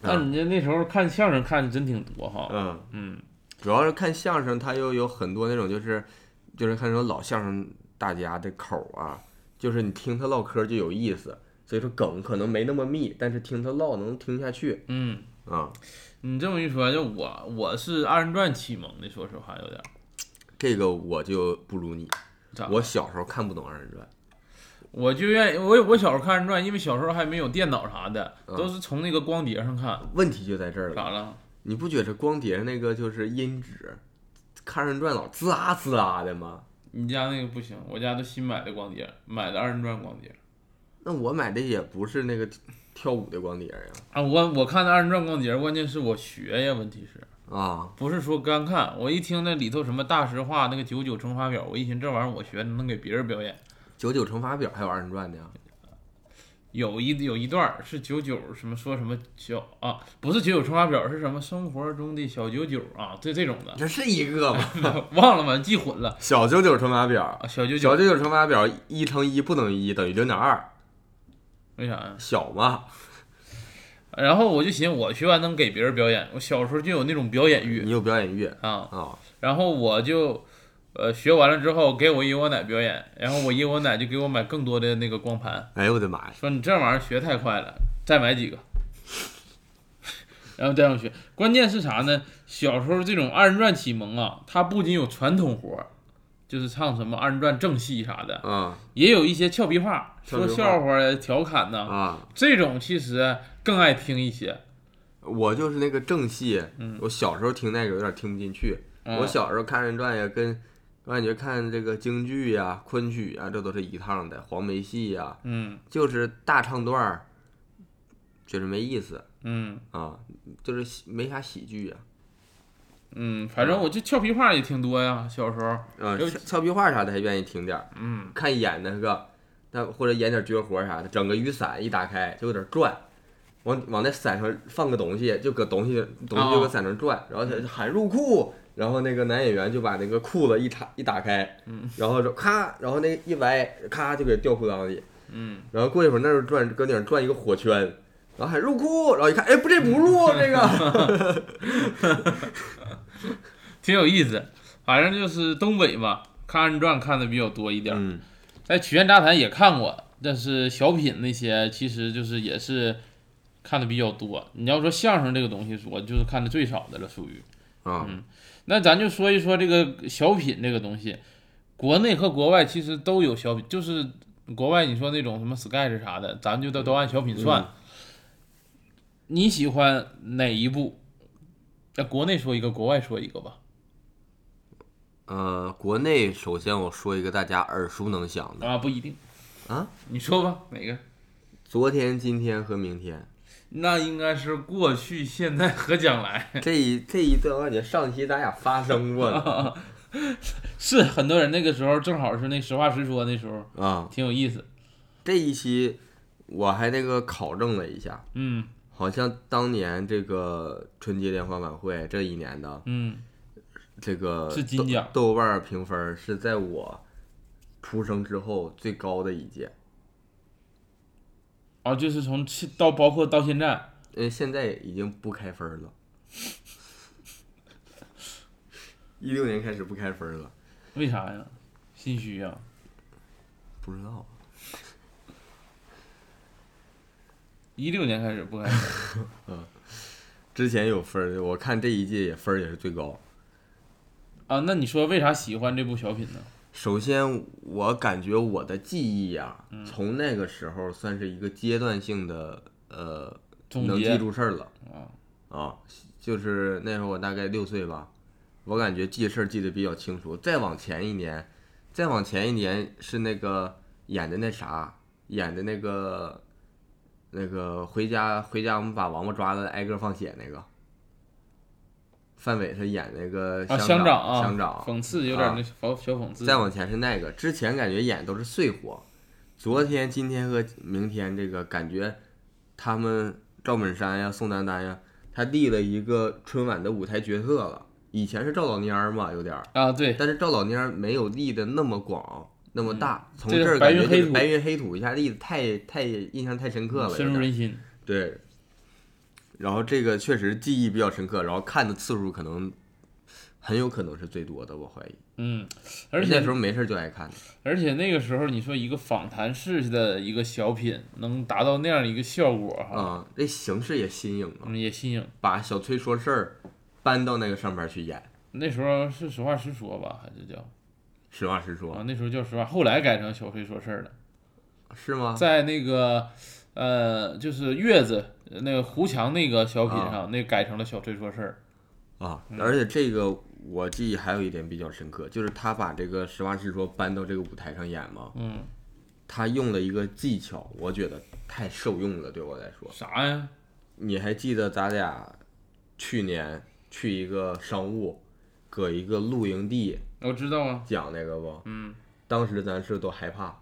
那你这那时候看相声看的真挺多哈。嗯。嗯主要是看相声，他又有很多那种就是，就是看那种老相声大家的口儿啊，就是你听他唠嗑就有意思，所以说梗可能没那么密，但是听他唠能听下去嗯，啊。你这么一说，就我我是二人转启蒙的，说实话有点儿。这个我就不如你，我小时候看不懂二人转，我就愿意，我我小时候看二人转，因为小时候还没有电脑啥的，嗯都是从那个光碟上看。问题就在这儿了。咋了？你不觉得光碟那个就是音质，看二人转老滋啦滋啦的吗？你家那个不行，我家都新买的光碟，买的二人转光碟。那我买的也不是那个跳舞的光碟呀。啊，我我看的二人转光碟，关键是我学呀，问题是啊，不是说干看？我一听那里头什么大实话那个九九乘法表，我一寻这玩意儿我学能给别人表演。九九乘法表还有二人转的呀？有一有一段儿是九九什么说什么小啊，不是九九乘法表，是什么生活中的小九九啊，这这种的，这是一个吗？忘了吧，记混了小九九乘法表，啊，小九九小九九乘法表一乘一不等于一，等于零点二，为啥呀？小嘛。然后我就寻思，我学完能给别人表演，我小时候就有那种表演欲你有表演欲啊，啊？然后我就。呃，学完了之后给我爷我奶表演，然后我爷我奶就给我买更多的那个光盘，哎呦我的妈呀！说你这玩意儿学太快了，再买几个，然后这样学。关键是啥呢？小时候这种二人转启蒙啊，它不仅有传统活儿，就是唱什么二人转正戏啥的，啊也有一些俏皮话，说笑话呀、调侃呐、啊！这种其实更爱听一些。我就是那个正戏，嗯我小时候听那个有点听不进去。嗯我小时候看二人转呀，跟我感觉看这个京剧呀、昆曲呀，这都是一趟的。黄梅戏呀，嗯就是大唱段儿，觉得没意思嗯啊，就是没啥喜剧呀。嗯，反正我这俏皮话也挺多呀，小时候。啊，有俏俏皮话啥的还愿意听点儿。嗯看演那个，那或者演点绝活啥的，整个雨伞一打开就有点转，往往那伞上放个东西，就搁东西东西就搁伞上转，然后他喊入库，然后那个男演员就把那个裤子一插一打开，嗯然后就咔，然后那一歪，咔就给掉裤裆里，嗯，然后过一会儿那儿转搁顶上转一个火圈，然后还入库，然后一看，哎，不这不入这个，挺有意思。反正就是东北嘛，看二人转看的比较多一点在曲苑杂谈也看过，但是小品那些其实就是也是看的比较多。你要说相声这个东西，我就是看的最少的了，属于。嗯，那咱就说一说这个小品这个东西，国内和国外其实都有小品，就是国外你说那种什么 sketch 啥的，咱就都都按小品算。嗯你喜欢哪一部？那国内说一个，国外说一个吧。呃，国内首先我说一个大家耳熟能详的，啊，不一定啊，你说吧，哪个？昨天、今天和明天那应该是过去、现在和将来。这一这一段，我感觉上期咱俩发生过呢 是很多人那个时候正好是那实话实说那时候，啊。挺有意思。这一期我还那个考证了一下，嗯好像当年这个春节联欢晚会这一年的嗯，这个是金奖豆豆瓣评分是在我出生之后最高的一届，啊，就是从去到包括到现在，呃，现在已经不开分了。一六年开始不开分了，为啥呀？心虚呀？不知道。一六年开始不开始，之前有分儿，我看这一届也分儿也是最高。啊？那你说为啥喜欢这部小品呢？首先，我感觉我的记忆啊，嗯从那个时候算是一个阶段性的，呃，能记住事儿了啊，啊。就是那时候我大概六岁吧，我感觉记事儿记得比较清楚。再往前一年，再往前一年是那个演的那啥，演的那个那个回家回家我们把王八抓了挨个放血那个。范伟他演那个啊，乡长啊，乡长，讽刺有点啊那小小讽刺。再往前是那个，之前感觉演都是碎活，昨天、今天和明天这个感觉，他们赵本山呀、宋丹丹呀，他立了一个春晚的舞台角色了。以前是赵老蔫儿嘛，有点儿，啊，对，但是赵老蔫儿没有立的那么广、那么大。从这儿感觉白云黑白云黑土一下例子太太印象太深刻了，深入人心。对。然后这个确实记忆比较深刻，然后看的次数可能很有可能是最多的，我怀疑。嗯，而且那时候没事儿就爱看。而且那个时候你说一个访谈式的一个小品能达到那样一个效果哈，啊，这形式也新颖啊，嗯，也新颖。把小崔说事儿搬到那个上面去演，那时候是实话实说吧，还是叫实话实说，啊？那时候叫实话，后来改成小崔说事儿了。是吗？在那个呃，就是月子那个胡强那个小品上，那改成了小崔说事儿。啊，嗯而且这个我记忆还有一点比较深刻，就是他把这个实话实说搬到这个舞台上演嘛，嗯，他用了一个技巧，我觉得太受用了，对我来说。啥呀？你还记得咱俩去年去一个商务，搁一个露营地我知道啊。讲那个不？嗯，当时咱是都害怕，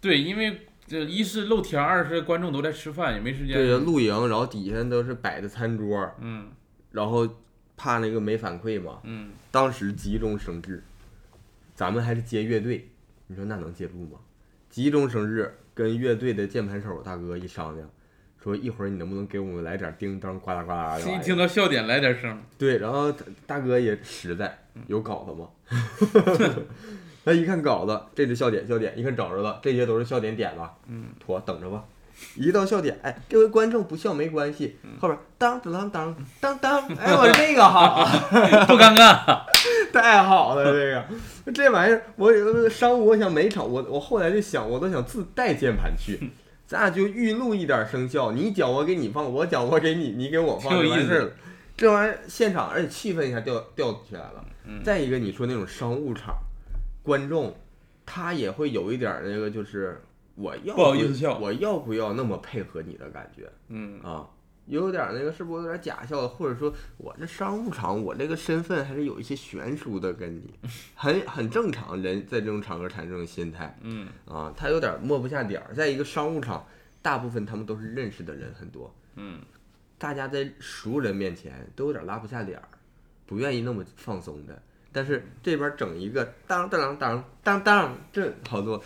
对，因为这一是露天，二是观众都在吃饭，也没时间。对露营，然后底下都是摆的餐桌，嗯然后怕那个没反馈嘛，嗯，当时急中生智，咱们还是接乐队，你说那能接住吗？急中生智，跟乐队的键盘手大哥一商量，说一会儿你能不能给我们来点叮当呱啦呱啦的？一听到笑点来点声。对，然后大大哥也实在，有稿子吗？他一看稿子，这是笑点，笑点，一看找着了，这些都是笑点点吧？嗯，妥，等着吧。一到笑点，哎，这位观众不笑没关系，嗯后边当当当当当，哎，我这个好，不尴尬。太好了，这个这玩意儿，我有商务，我想每场我我后来就想，我都想自带键盘去，咱俩就预录一点声效，你讲我给你放，我讲我给你，你给我放，挺有意思就完事儿了。这玩意儿现场，而且气氛一下调调起来了。嗯再一个，你说那种商务场，观众他也会有一点那个，就是我要不好意思笑我要不要那么配合你的感觉嗯啊？有点儿那个是不是有点假笑，或者说我这商务场，我这个身份还是有一些悬殊的，跟你很很正常，人在这种场合产生这种心态嗯啊，他有点儿摸不下点儿。在一个商务场，大部分他们都是认识的人很多，嗯，大家在熟人面前都有点拉不下脸儿，不愿意那么放松的。但是这边整一个当当当当当，这好多。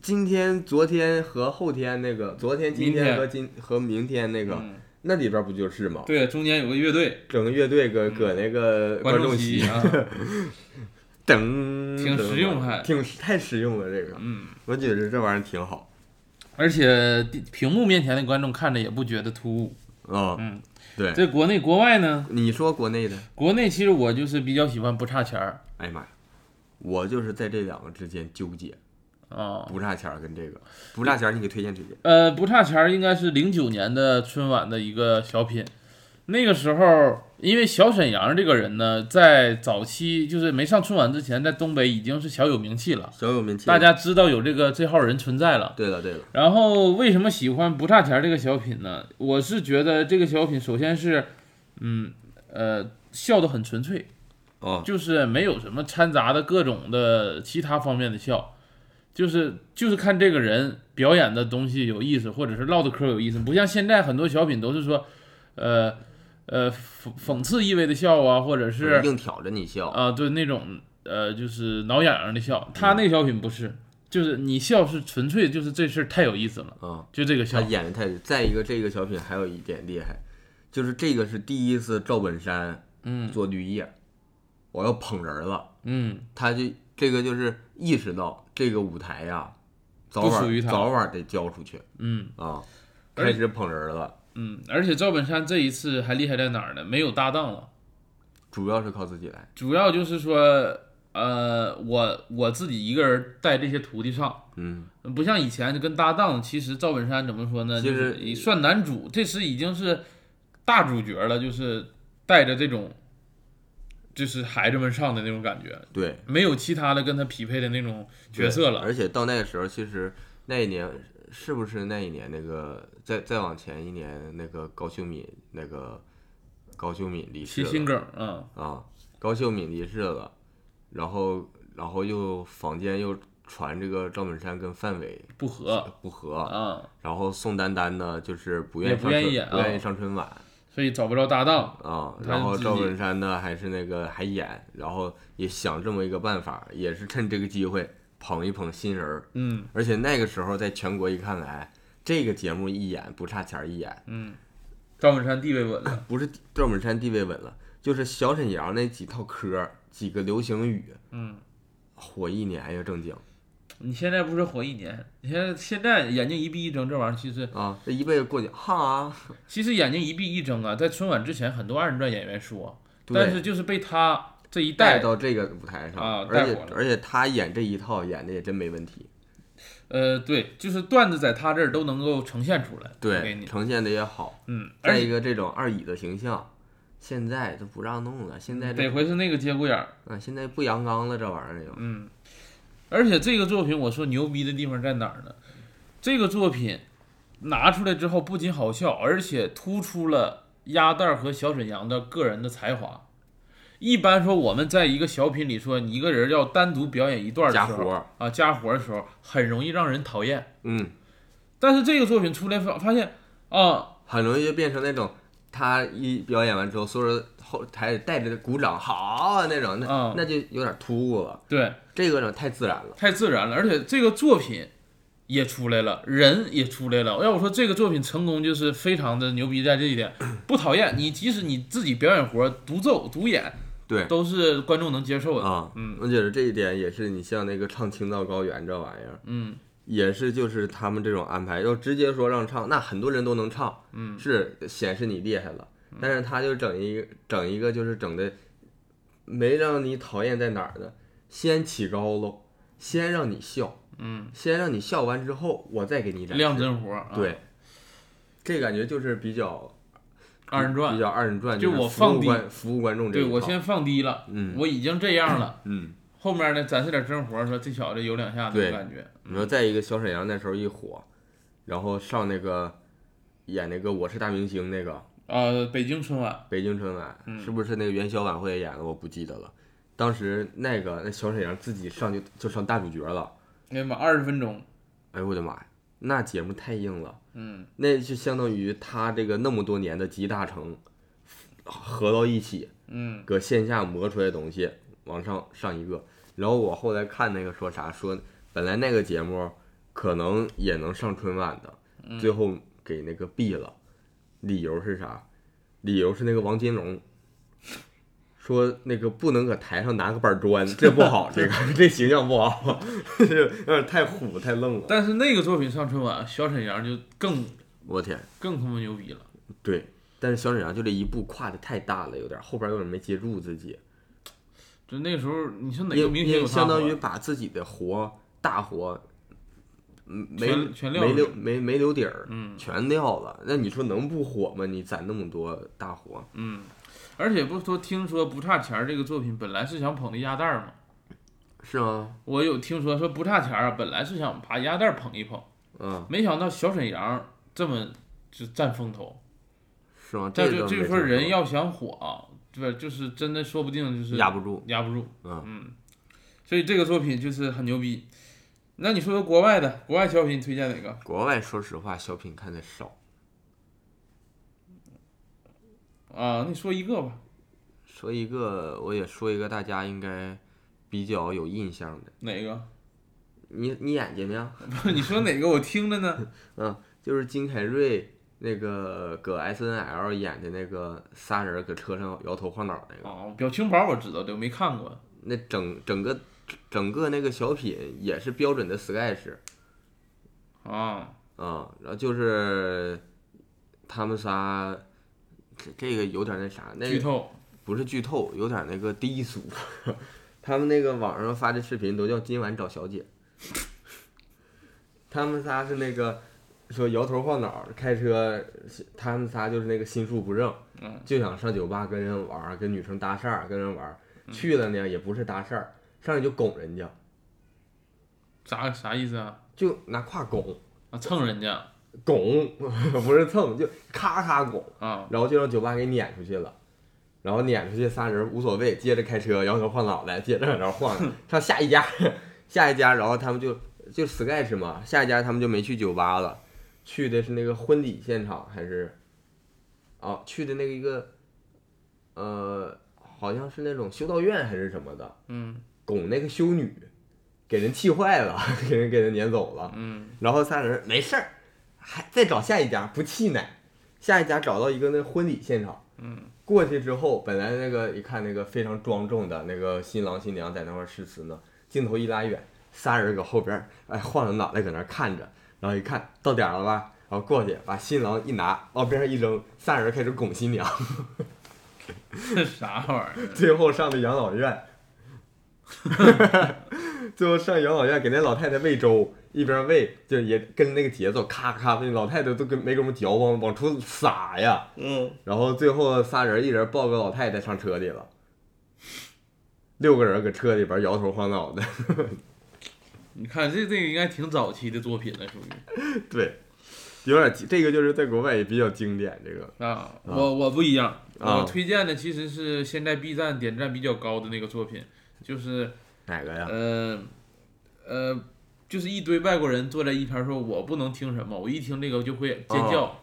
今天、昨天和后天那个，昨天、今天天和今和明天那个，嗯那里边不就是吗？对，中间有个乐队，整个乐队搁搁那个观众席，席。啊，噔，挺实用还挺太实用了。这个，嗯，我觉得这玩意儿挺好。而且屏幕面前的观众看着也不觉得突兀。啊。嗯，对，这国内国外呢？你说国内的，国内其实我就是比较喜欢不差钱儿。哎呀妈呀，我就是在这两个之间纠结，啊。不差钱儿跟这个不差钱儿，你给推荐推荐。呃，不差钱儿应该是零九年的春晚的一个小品。那个时候，因为小沈阳这个人呢，在早期就是没上春晚之前，在东北已经是小有名气了，小有名气，大家知道有这个这号人存在了。对了对了，然后为什么喜欢不差钱儿这个小品呢？我是觉得这个小品首先是，嗯呃，笑得很纯粹，哦，就是没有什么掺杂的各种的其他方面的笑，就是就是看这个人表演的东西有意思，或者是唠的嗑有意思，不像现在很多小品都是说，呃呃讽讽刺意味的笑啊，或者是硬挑着你笑，啊对那种呃就是挠痒痒的笑，他那个小品不是，就是你笑是纯粹就是这事儿太有意思了，啊，就这个笑，他演的太。再一个，这个小品还有一点厉害，就是这个是第一次赵本山嗯。做绿叶，我要捧人了，嗯。他就这个就是意识到这个舞台呀，早晚早晚得交出去嗯啊，开始捧人了，嗯，而且赵本山这一次还厉害在哪儿呢？没有搭档了。主要是靠自己来。主要就是说，呃，我我自己一个人带这些徒弟上，嗯，不像以前跟搭档。其实赵本山怎么说呢？其实就是以算男主，这时已经是大主角了，就是带着这种，就是孩子们上的那种感觉，对，没有其他的跟他匹配的那种角色了。而且到那个时候，其实那一年是不是那一年那个再再往前一年那个高秀敏那个高秀敏离世了。心梗，嗯，啊，高秀敏离世了，然后然后又坊间又传这个赵本山跟范伟不和。不和，啊，然后宋丹丹呢就是不愿意不上春愿意不愿意上春晚所以找不着搭档。啊，他然后赵本山呢还是那个还演，然后也想这么一个办法，也是趁这个机会捧一捧新人儿，嗯而且那个时候在全国一看来，这个节目一演不差钱儿一演，嗯，赵本山地位稳了。不是赵本山地位稳了，就是小沈阳那几套嗑儿，几个流行语，嗯，火一年呀，正经你现在不是活一年，你现在现在眼睛一闭一睁，这玩意儿其实啊，这一辈子过去哈，其实眼睛一闭一睁啊，在春晚之前，很多二人转演员说，但是就是被他这一带带，到这个舞台上，啊而且而且他演这一套演的也真没问题，呃，对，就是段子在他这儿都能够呈现出来，对，呈现的也好。嗯，再一个，这种二乙的形象，现在都不让弄了，现在得这回是那个节骨眼儿，啊，现在不阳刚了，这玩意儿就嗯，而且这个作品我说牛逼的地方在哪儿呢？这个作品拿出来之后，不仅好笑，而且突出了鸭蛋儿和小沈阳的个人的才华。一般说我们在一个小品里说，你一个人要单独表演一段儿的时候啊，加活儿的时候，很容易让人讨厌。嗯，但是这个作品出来发发现啊，很容易就变成那种他一表演完之后，所有人后台带着鼓掌，好啊那种，那、嗯那就有点突兀了。对，这个呢太自然了，太自然了，而且这个作品也出来了，人也出来了。要我说这个作品成功，就是非常的牛逼在这一点，不讨厌你，即使你自己表演活独奏独演，对都是观众能接受的。啊，嗯我觉得这一点也是你像那个唱《青藏高原》这玩意儿，嗯也是就是他们这种安排，要直接说让唱，那很多人都能唱，嗯是显示你厉害了。但是他就整一个整一个就是整的没让你讨厌在哪儿呢？先起高喽，先让你笑，嗯，先让你笑完之后，我再给你展亮真活儿、啊，对，这感觉就是比较二人转。比。较二人转，就是我放低观服务观众对我先放低了，嗯。我已经这样了，嗯，后面呢展示点真活儿，说这小子有两下子对。感觉。你说再一个小沈阳那时候一火，然后上那个演那个《我是大明星》那个啊、北京春晚，北京春晚，嗯。是不是那个元宵晚会演的？我不记得了。当时那个那小沈阳自己上去就上大主角了，哎呀妈，二十分钟，哎呦我的妈呀，那节目太硬了，嗯，那就相当于他这个那么多年的集大成，合到一起，嗯。搁线下磨出来的东西往上上一个。然后我后来看那个说啥，说本来那个节目可能也能上春晚的，最后给那个毙了，理由是啥？理由是那个王金龙说那个不能搁台上拿个板砖，这不好，这个 这形象不好，这有点太虎太愣了。但是那个作品上春晚，小沈阳就更我天，更他妈牛逼了。对，但是小沈阳就这一步跨的太大了，有点后边有点没接住自己。就那时候，你说哪个明星相当于把自己的活大活，嗯，没全全撂没留没没留底儿，嗯全撂了。那你说能不火吗？你攒那么多大活，嗯，而且不是说听说不差钱儿这个作品本来是想捧的鸭蛋儿吗，是吗？我有听说说不差钱儿啊，本来是想把鸭蛋儿捧一捧，嗯，没想到小沈阳这么就占风头。是吗？这就就是说人要想火啊，对吧？就是真的说不定就是压不住，压不住，嗯所以这个作品就是很牛逼。那你说说国外的国外小品，你推荐哪个？国外说实话，小品看的少。啊，那你说一个吧。说一个，我也说一个，大家应该比较有印象的。哪个？你你眼睛呢？不你说哪个？我听着呢。嗯，就是金凯瑞那个搁 S N L 演的那个仨人搁车上摇头晃脑那个。哦，表情包我知道的，我没看过。那整整个整个那个小品也是标准的 sketch 啊，啊，然后就是他们仨，这这个有点那啥，那剧透。不是剧透，有点那个低俗。他们那个网上发的视频都叫今晚找小姐，他们仨是那个说摇头晃脑开车，他们仨就是那个心术不正，嗯就想上酒吧跟人玩，跟女生搭讪，跟人玩。去了呢也不是搭讪儿，上去就拱人家，啥啥意思啊？就拿胯拱，啊，蹭人家。拱 不是蹭，就咔咔拱，啊，然后就让酒吧给撵出去了。然后撵出去仨人无所谓，接着开车摇头晃脑袋，接着搁那儿晃，上下一家，下一家，然后他们就就 sketch 嘛，下一家他们就没去酒吧了，去的是那个婚礼现场还是，哦，去的那个一个，呃，好像是那种修道院还是什么的，嗯拱那个修女，给人气坏了，给人给人撵走了。嗯然后仨人没事儿，还再找下一家，不气馁。下一家找到一个那婚礼现场，嗯，过去之后，本来那个一看那个非常庄重的那个新郎新娘在那块儿誓词呢，镜头一拉远，仨人搁后边儿，哎，晃着脑袋搁那儿看着，然后一看到点儿了吧，然后过去把新郎一拿往边上一扔，仨人开始拱新娘，这啥玩意儿？最后上的养老院，最后上养老院给那老太太喂粥，一边喂就也跟着那个节奏，咔咔，那老太太都跟没工夫嚼，往往出撒呀。嗯，然后最后仨人一人抱个老太太上车里了，六个人搁车里边摇头晃脑的。你看这这个应该挺早期的作品了，属于 对，有点这个就是在国外也比较经典。这个啊。我我不一样，啊我推荐的其实是现在 B 站点赞比较高的那个作品，就是哪个呀？呃呃，就是一堆外国人坐在一边说，我不能听什么，我一听这个就会尖叫。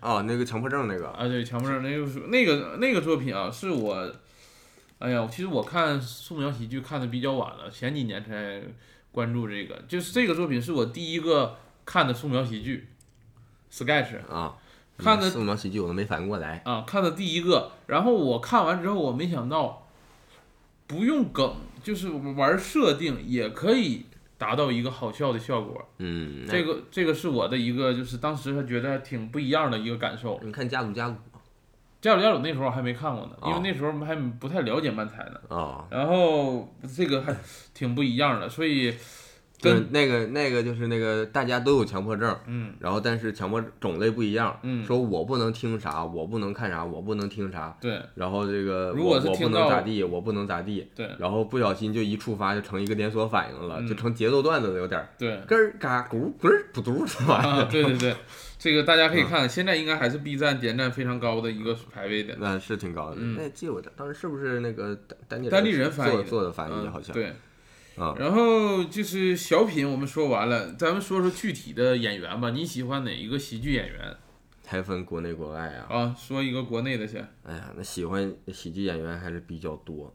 哦，那个强迫症那个。啊，对，强迫症那个是那个那个作品啊，是我，哎呀，其实我看素描喜剧看的比较晚了，前几年才关注这个。就是这个作品是我第一个看的素描喜剧，sketch 啊，看的素描喜剧我都没反应过来。啊，看的第一个。然后我看完之后，我没想到，不用梗，就是玩设定也可以达到一个好笑的效果。嗯，这个这个是我的一个，就是当时还觉得挺不一样的一个感受。你看加鲁加鲁加鲁加鲁那时候还没看过呢，因为哦那时候还不太了解漫才呢。啊，然后这个还挺不一样的，所以就是跟那个那个就是那个大家都有强迫症，嗯然后但是强迫种类不一样，嗯说我不能听啥，我不能看啥，我不能听啥，对然后这个如果是我我不能咋地，我不能咋地，对然后不小心就一触发就成一个连锁反应了，嗯就成节奏段子了，有点儿对咯儿嘎咕咕嘟是吧？啊，对对对，这个大家嗯可以看，现在应该还是 B 站点赞非常高的一个排位的。那是挺高的。嗯那记我当时是不是那个当当地当地人翻译做的做的翻译嗯好像对，啊然后就是小品我们说完了，咱们说说具体的演员吧。你喜欢哪一个喜剧演员？还分国内国外啊。啊，说一个国内的先，哎呀，那喜欢喜剧演员还是比较多。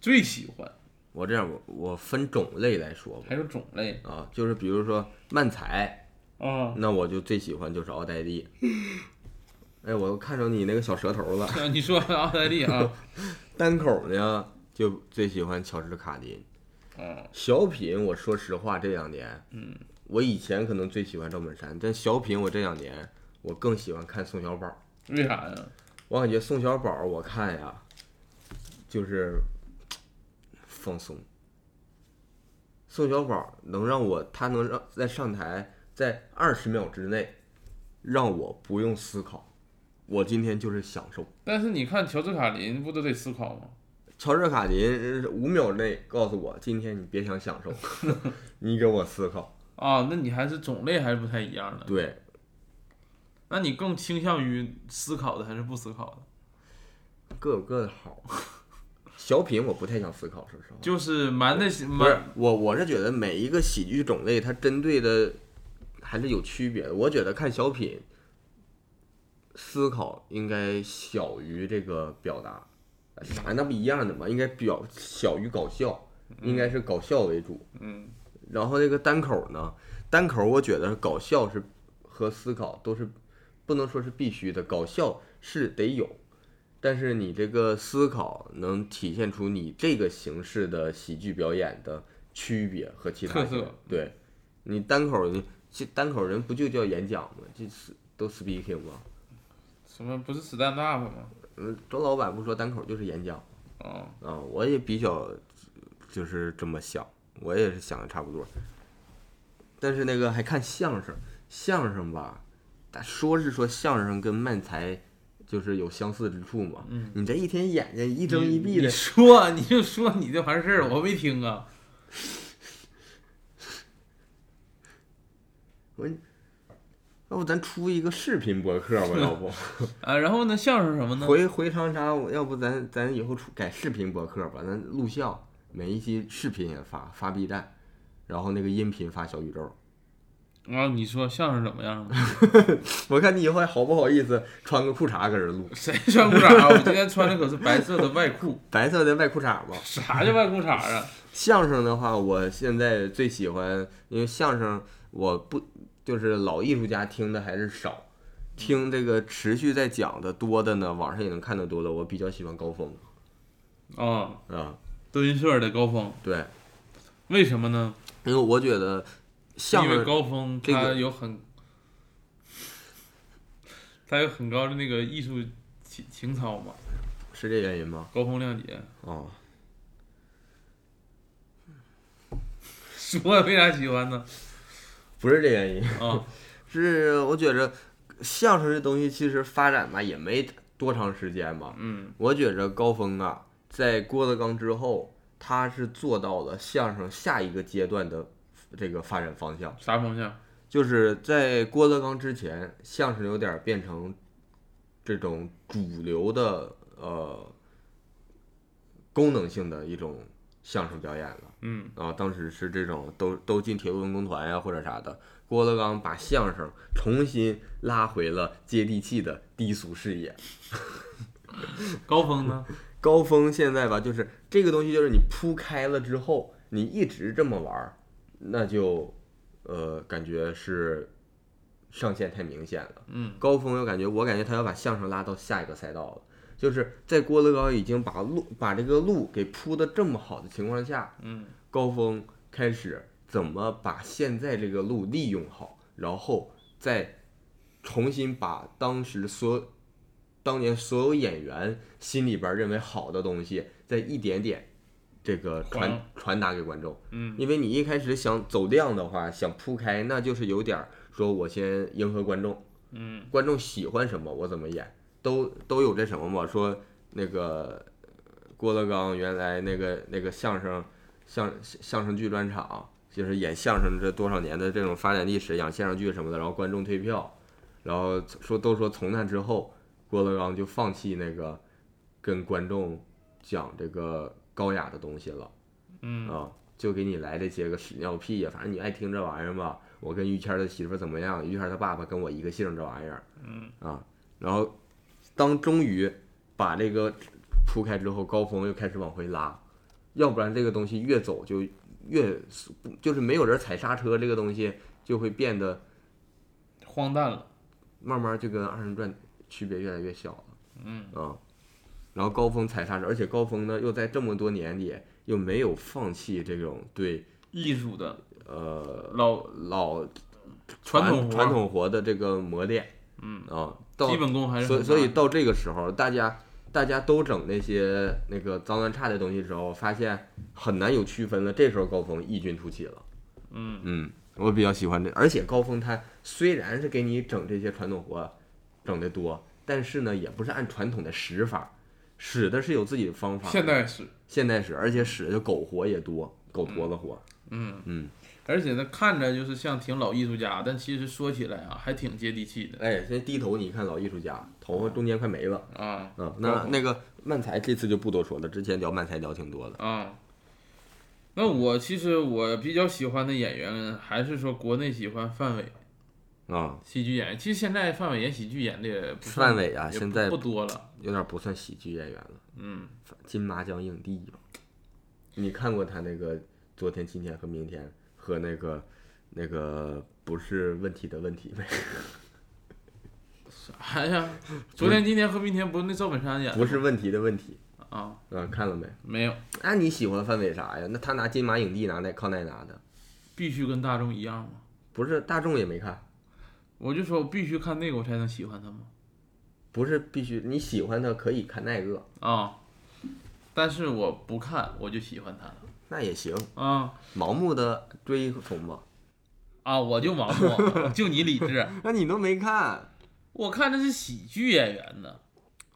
最喜欢我这样，我我分种类来说吧。还有种类啊，就是比如说漫才，啊。那我就最喜欢就是奥黛丽。哎，我看着你那个小舌头了。啊 你说奥黛丽啊，单口呢，就最喜欢乔治卡林。嗯小品，我说实话，这两年，嗯，我以前可能最喜欢赵本山，但小品我这两年我更喜欢看宋小宝。为啥呀？我感觉宋小宝，我看呀，就是放松。宋小宝能让我，他能让在上台在二十秒之内，让我不用思考，我今天就是享受。但是你看乔治卡林不都得思考吗？乔治卡林五秒内告诉我，今天你别想享受，你给我思考。啊，那你还是种类还是不太一样的。对，那你更倾向于思考的还是不思考的？各有各的好。小品我不太想思考，说实话。就是蛮的不是我，我是觉得每一个喜剧种类它针对的还是有区别的。我觉得看小品，思考应该小于这个表达，啥那不一样的嘛？应该比较小于搞笑，应该是搞笑为主。嗯然后那个单口呢，单口我觉得搞笑是和思考都是不能说是必须的，搞笑是得有，但是你这个思考能体现出你这个形式的喜剧表演的区别和其他特色对，你单口你这单口人不就叫演讲吗？就是都 speaking 吗？什么不是 stand up 吗？嗯，周老板不说单口就是演讲啊，啊，我也比较就是这么想，我也是想的差不多。但是那个还看相声，相声吧，但说是说相声跟漫才就是有相似之处嘛。嗯，你这一天眼睛一睁一闭你的，说你就说你这完事儿，我没听啊。我要不咱出一个视频博客吧？要不 啊，然后呢，相声什么呢？回回长沙，我要不咱咱以后出改视频博客吧？咱录像，每一期视频也发发 B 站，然后那个音频发小宇宙。啊，你说相声怎么样？我看你以后还好不好意思穿个裤衩搁这录？谁穿裤衩啊？我今天穿的可是白色的外裤。白色的外裤衩吗？啥叫外裤衩啊？相声的话，我现在最喜欢，因为相声我不就是老艺术家听的还是少，听这个持续在讲的多的呢，网上也能看得多的，我比较喜欢高峰啊，啊，德云社的高峰，对，为什么呢？因为我觉得相因为声高峰这个他有很，他有很高的那个艺术情情操嘛。是这原因吗？高风亮节，哦，说为啥喜欢呢？不是这原因，啊，是我觉着相声这东西其实发展吧也没多长时间吧，嗯我觉着高峰啊，在郭德纲之后，他是做到了相声下一个阶段的这个发展方向。啥方向？就是在郭德纲之前，相声有点变成这种主流的呃功能性的一种相声表演了。嗯啊，当时是这种都都进铁路文工团呀、或者啥的。郭德纲把相声重新拉回了接地气的低俗视野。高峰呢？高峰现在吧，就是这个东西，就是你铺开了之后，你一直这么玩儿，那就呃感觉是上限太明显了。嗯高峰又感觉，我感觉他要把相声拉到下一个赛道了，就是在郭德纲已经把路把这个路给铺的这么好的情况下，嗯高峰开始怎么把现在这个路利用好，然后再重新把当时所当年所有演员心里边儿认为好的东西，再一点点这个传传达给观众。嗯因为你一开始想走量的话，想铺开，那就是有点儿说我先迎合观众，嗯观众喜欢什么我怎么演，都都有这什么嘛。说那个郭德纲原来那个那个相声相相声剧专场，就是演相声这多少年的这种发展历史，演相声剧什么的，然后观众退票，然后说都说从那之后，郭德纲就放弃那个跟观众讲这个高雅的东西了。嗯啊，就给你来这些个屎尿屁呀，反正你爱听这玩意儿吧。我跟于谦的媳妇儿怎么样？于谦他爸爸跟我一个姓，这玩意儿，嗯啊，然后当终于把这个铺开之后，高峰又开始往回拉，要不然这个东西越走就越就是没有人踩刹车，这个东西就会变得荒诞了。慢慢就跟二人转区别越来越小了。嗯啊，然后高峰踩刹车，而且高峰呢又在这么多年里又没有放弃这种对艺术的呃老老传统传统活的这个磨练。嗯啊，到基本功还是所以所以到这个时候，大家大家都整那些那个脏乱差的东西的时候，发现很难有区分了。这时候高峰异军突起了。嗯嗯，我比较喜欢这，而且高峰他虽然是给你整这些传统活整的多，但是呢，也不是按传统的使法，使的是有自己的方法。现代史，现代使，而且使的狗活也多，狗坨子活。嗯嗯，而且呢看着就是像挺老艺术家，但其实说起来啊还挺接地气的哎，现在低头你看老艺术家，头发中间快没了。啊嗯，那那个漫才这次就不多说了，之前聊漫才聊挺多的。啊。那我其实我比较喜欢的演员，还是说国内喜欢范伟啊，喜剧演员。其实现在范伟演喜剧演的也不算范伟啊，现在不多了。有点不算喜剧演员了，嗯，金马奖影帝吧？你看过他那个昨天、今天和明天和那个那个不是问题的问题呗？啥呀？昨天、今天和明天不是那赵本山演的不是问题的问题啊？嗯，看了没？没有，那你喜欢范伟啥呀？那他拿金马影帝拿那靠哪拿的？必须跟大众一样吗？不是大众也没看，我就说我必须看那个我才能喜欢他吗？不是必须你喜欢他可以看那个，啊，但是我不看我就喜欢他了那也行，啊盲目的追从吧。啊！我就盲目，就你理智。那你都没看我看的是喜剧演员呢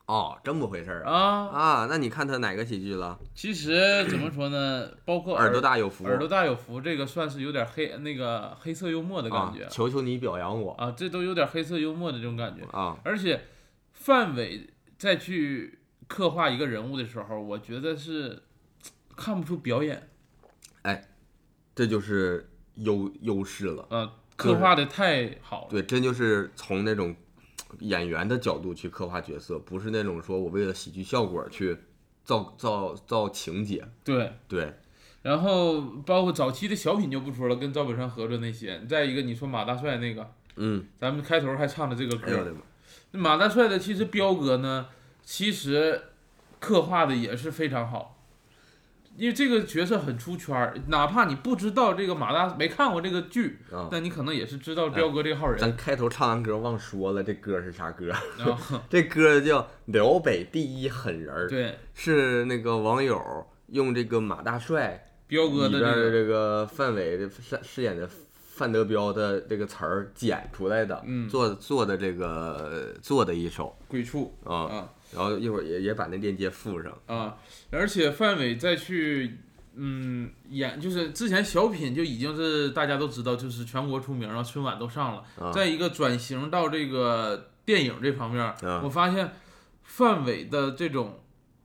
哦，这么回事儿啊？啊。啊，那你看他哪个喜剧了？其实怎么说呢？包括耳朵大有福，耳朵大有福，这个算是有点黑那个黑色幽默的感觉啊，求求你表扬我啊，这都有点黑色幽默的这种感觉。啊！而且范伟再去刻画一个人物的时候，我觉得是看不出表演，哎这就是优优势了。呃，刻画的太好了。对，真就是从那种演员的角度去刻画角色，不是那种说我为了喜剧效果去造造造情节。对，对，然后包括早期的小品就不说了，跟赵本山合作那些。再一个，你说马大帅那个，嗯，咱们开头还唱的这个歌的，妈！那马大帅的其实彪哥呢，其实刻画的也是非常好。因为这个角色很出圈儿，哪怕你不知道这个马大没看过这个剧，啊，那你可能也是知道彪哥这号人。咱开头唱完歌忘说了，这歌是啥歌？啊，这歌叫《辽北第一狠人》，对，是那个网友用这个马大帅彪哥的这个，这个范伟的饰饰演的范德彪的这个词儿剪出来的，嗯做做的这个做的一首鬼畜啊，啊然后一会儿也也把那链接附上，啊！而且范伟再去嗯演，就是之前小品就已经是大家都知道，就是全国出名了，春晚都上了。啊再一个转型到这个电影这方面，啊我发现范伟的这种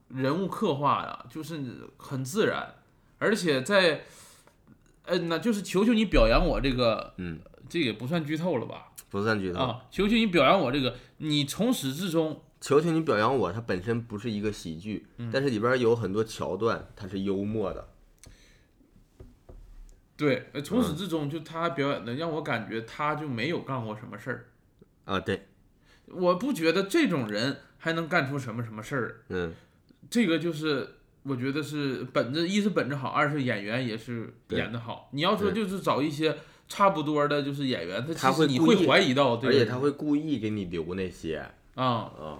人物刻画呀，就是很自然，而且在，嗯、那就是求求你表扬我这个，嗯，这也不算剧透了吧？不算剧透。啊，求求你表扬我这个，你从始至终，求求你表扬我，它本身不是一个喜剧，嗯。但是里边有很多桥段它是幽默的，对，呃从始至终就他表演的让我感觉他就没有干过什么事儿，啊，对，我不觉得这种人还能干出什么什么事儿，嗯，这个就是我觉得是本子，一是本子好，二是演员也是演的好。你要说就是找一些差不多的，就是演员，他他其实你会怀疑到对，而且他会故意给你留那些啊，啊，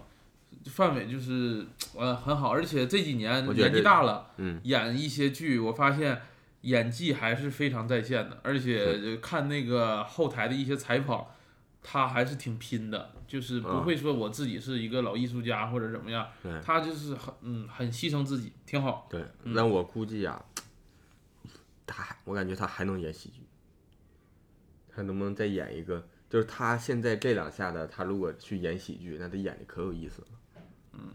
范伟就是呃很好，而且这几年年纪大了，嗯，演一些剧，我发现演技还是非常在线的，而且看那个后台的一些采访，他还是挺拼的，就是不啊会说我自己是一个老艺术家或者怎么样，对他就是很嗯很牺牲自己，挺好。对，嗯那我估计啊，他还我感觉他还能演喜剧，他能不能再演一个？就是他现在这两下的，他如果去演喜剧，那他演的可有意思了。嗯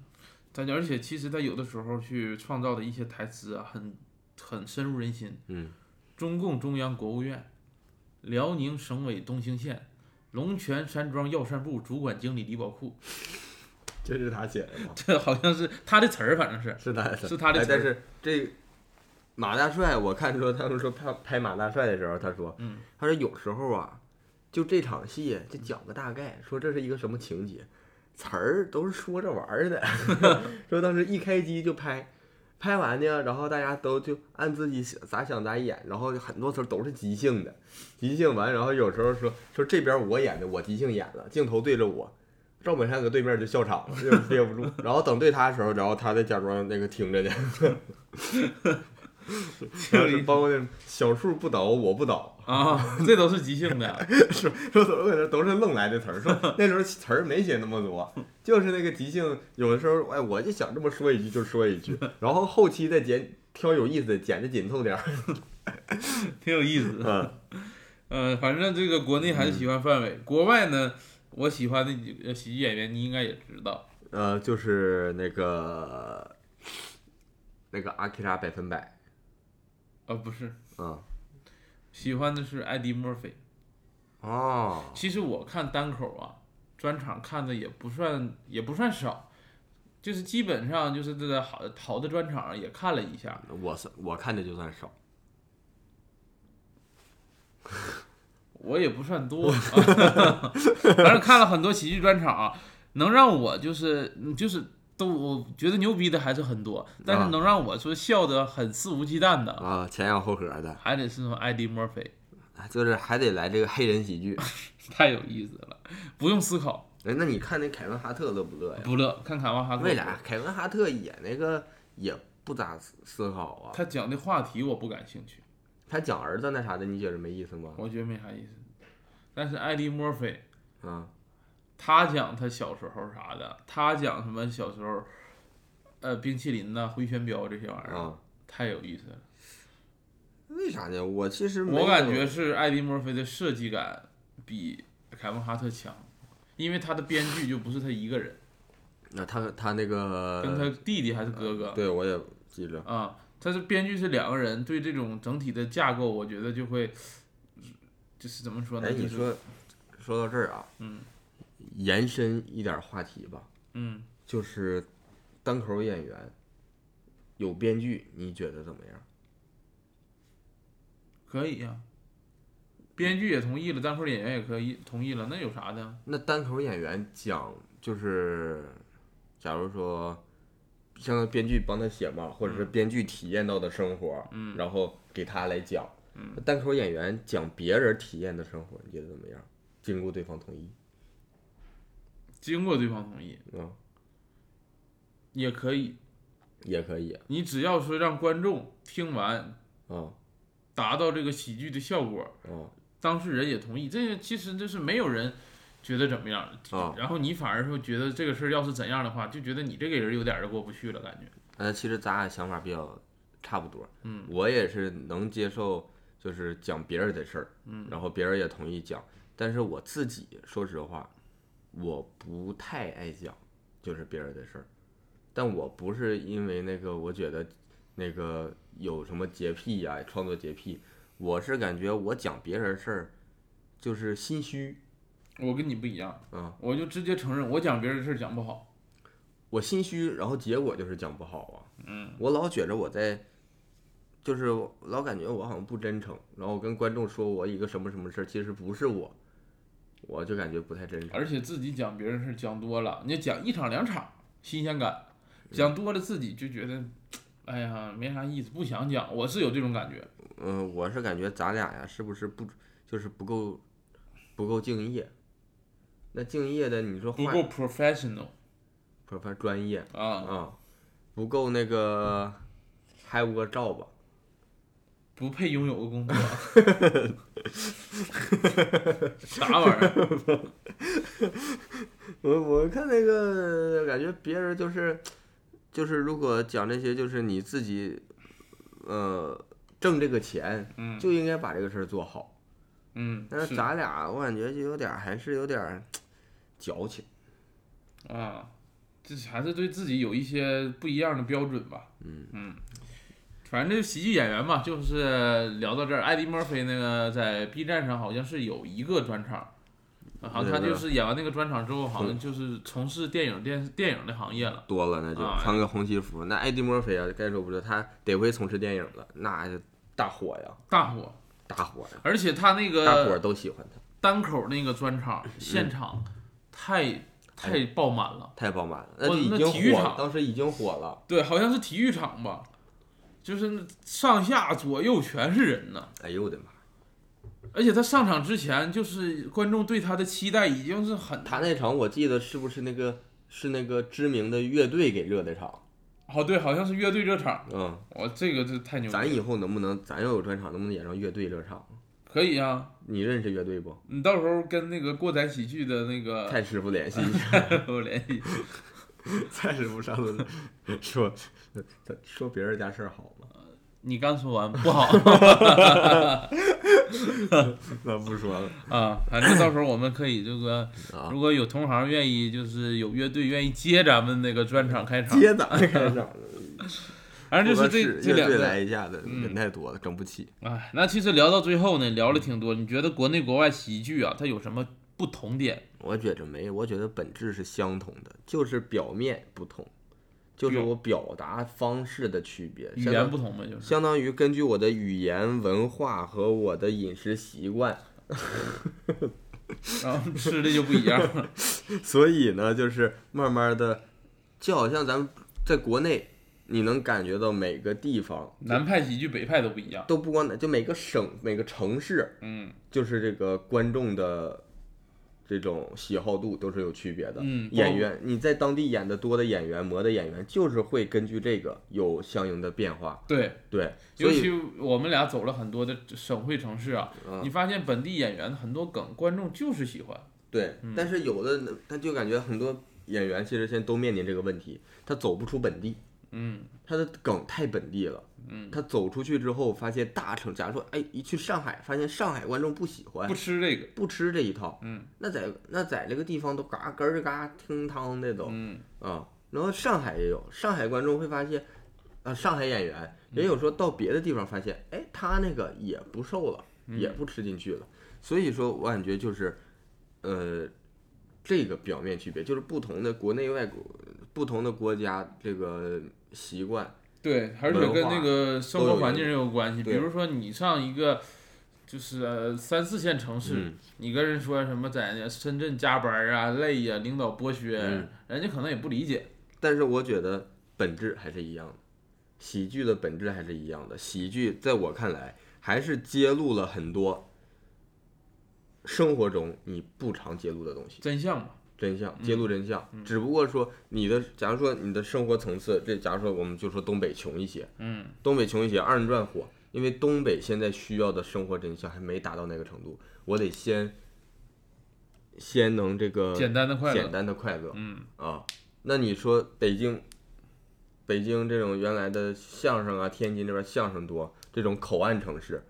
但而且其实他有的时候去创造的一些台词啊，很很深入人心。嗯，中共中央国务院辽宁省委东兴县龙泉山庄药膳部主管经理李宝库，这是他写的吗？这好像是他的词儿，反正是。是他的，是他的词儿。哎但是这马大帅，我看说他们说拍拍马大帅的时候，他说，嗯，他说有时候啊，就这场戏就讲个大概，说这是一个什么情节，词儿都是说着玩儿的。说当时一开机就拍，拍完呢，然后大家都就按自己想咋想咋演，然后很多时候都是即兴的，即兴完，然后有时候说说这边我演的，我即兴演了，镜头对着我。赵本山搁对面就笑场了，就憋不住。然后等对他的时候，然后他再假装那个听着呢。然后是包括那种小树不倒我不倒，啊，这都是即兴的。说说怎么都是愣来的词儿？说那时候词儿没写那么多，就是那个即兴，有的时候哎我就想这么说一句就说一句，然后后期再剪挑有意思的，剪的紧凑点儿。挺有意思的。嗯，呃，反正这个国内还是喜欢范伟，国外呢，我喜欢的几个喜剧演员，你应该也知道。呃，就是那个那个阿基拉百分百，啊，不是，嗯，喜欢的是艾迪·墨菲。哦，其实我看单口啊，专场看的也不算也不算少，就是基本上就是这个好好的专场也看了一下。我是我看的就算少，我也不算多，反正看了很多喜剧专场啊，能让我就是嗯就是都我觉得牛逼的还是很多，但啊是能让我说笑得很肆无忌惮的，啊，前仰后合的，还得是那种艾迪·墨菲，就是还得来这个黑人喜剧。太有意思了，不用思考，哎，那你看那凯文哈特乐不乐呀？不乐。看凯文哈特，为啥？凯文哈特演那个也不咋思思考啊。他讲的话题我不感兴趣，他讲儿子那啥的，你觉得没意思吗？我觉得没啥意思。但是艾迪·墨菲，啊，他讲他小时候啥的，他讲什么小时候，呃，冰淇淋呐、回旋镖这些玩意儿，啊，太有意思了。为啥呢？我其实我感觉是艾迪·墨菲的设计感比凯文·哈特强，因为他的编剧就不是他一个人，那他他那个跟他弟弟还是哥哥呃对我也记着，啊，他是编剧是两个人，对这种整体的架构，我觉得就会，就是怎么说呢？哎，你就是说说到这儿啊，嗯延伸一点话题吧，嗯，就是单口演员有编剧，你觉得怎么样？可以呀、编剧也同意了，单口演员也可以同意了，那有啥的？那单口演员讲就是，假如说，像编剧帮他写嘛，或者是编剧体验到的生活，嗯然后给他来讲。那单口演员讲别人体验的生活，你觉得怎么样？经过对方同意，经过对方同意嗯、也可以，也可以。你只要说让观众听完嗯。达到这个喜剧的效果，嗯。当事人也同意，这个其实就是没有人觉得怎么样，啊！然后你反而说觉得这个事儿要是怎样的话，就觉得你这个人有点儿过不去了，感觉。呃，其实咱俩想法比较差不多。嗯，我也是能接受，就是讲别人的事儿，嗯，然后别人也同意讲，但是我自己说实话，我不太爱讲，就是别人的事儿。但我不是因为那个，我觉得那个有什么洁癖呀、创作洁癖，我是感觉我讲别人事儿就是心虚我跟你不一样，嗯，我就直接承认我讲别人的事儿讲不好。我心虚，然后结果就是讲不好啊。嗯，我老觉着我在，就是老感觉我好像不真诚，然后跟观众说我一个什么什么事儿，其实不是我，我就感觉不太真实。而且自己讲别人的事讲多了，你讲一场两场新鲜感，讲多了自己就觉得，哎呀没啥意思，不想讲。我是有这种感觉。嗯、我是感觉咱俩呀，是不是不就是不够不够敬业？那敬业的，你说不够 professional 不是专业啊，啊，不够那个还有个照吧？不配拥有个工作。啥玩意儿？我我看那个感觉别人就是就是如果讲这些，就是你自己呃挣这个钱，嗯就应该把这个事儿做好。嗯，但是咱俩我感觉就有点还是有点 矫情。啊，这还是对自己有一些不一样的标准吧。嗯嗯，反正这喜剧演员嘛，就是聊到这儿，艾迪·墨菲那个在 B 站上好像是有一个专场，啊好像他就是演完那个专场之后，好像就是从事电影电电影的行业了。多了那就啊穿个红西服。那艾迪·墨菲啊，该说不说，他得亏从事电影了，那就大火呀，大火，大火呀，而且他那个大伙都喜欢他，单口那个专场现场太太爆满了，太爆满了，那那就已经火了体育场，当时已经火了。对，好像是体育场吧，就是上下左右全是人呢。哎呦我的妈！而且他上场之前，就是观众对他的期待已经是很他那场我记得是不是那个是那个知名的乐队给热的场？哦，对，好像是乐队热场。嗯，我这个这太牛了，咱以后能不能，咱要有专场，能不能演上乐队热场？可以啊。你认识乐队不？你到时候跟那个过载喜剧的那个蔡师傅联系一下。我联系，蔡师傅上次说说别人家事儿好吗？你刚说完不好 那不说了 啊，反正到时候我们可以这个，啊如，果有同行愿意，就是有乐队愿意接咱们那个专场开场，接咋开场？反正就是这这两个来一下子，嗯人太多了，整不起。哎，那其实聊到最后呢，聊了挺多。你觉得国内国外喜剧啊，它有什么不同点？我觉着没，我觉得本质是相同的，就是表面不同，就是我表达方式的区别。语言不同嘛，就是。相当于根据我的语言文化和我的饮食习惯，然后吃的就不一样了。所以呢，就是慢慢的，就好像咱们在国内，你能感觉到每个地方南派喜剧、北派都不一样。都不光就每个省、每个城市，嗯就是这个观众的这种喜好度都是有区别的。嗯，演员你在当地演的多的演员、磨的演员，就是会根据这个有相应的变化。对，对，尤其我们俩走了很多的省会城市啊，嗯你发现本地演员很多梗，观众就是喜欢。对，嗯但是有的他就感觉很多演员其实现在都面临这个问题，他走不出本地，嗯他的梗太本地了。嗯，他走出去之后，发现大城，假如说，哎，一去上海，发现上海观众不喜欢不，吃这个。不吃这一套，嗯那在那在这个地方都嘎咯儿嘎听汤的都嗯啊。然后上海也有，上海观众会发现，啊，上海演员也有说到别的地方发现，哎，他那个也不瘦了，也不吃进去了。所以说我感觉就是，呃，这个表面区别就是不同的国内外国不同的国家这个习惯，对，而且跟那个生活环境也有关系。比如说你上一个就是呃三四线城市，嗯你跟人说什么在那深圳加班啊、累呀、领导剥削，嗯人家可能也不理解。但是我觉得本质还是一样的，喜剧的本质还是一样的。喜剧在我看来，还是揭露了很多生活中你不常揭露的东西，真相嘛，真相，揭露真相。只不过说你的，假如说你的生活层次，这假如说我们就说东北穷一些，嗯，东北穷一些，二人转火，因为东北现在需要的生活真相还没达到那个程度，我得先先能这个简单的快乐简，单的快乐，嗯，啊，那你说北京，北京这种原来的相声啊，天津这边相声多，这种口岸城市，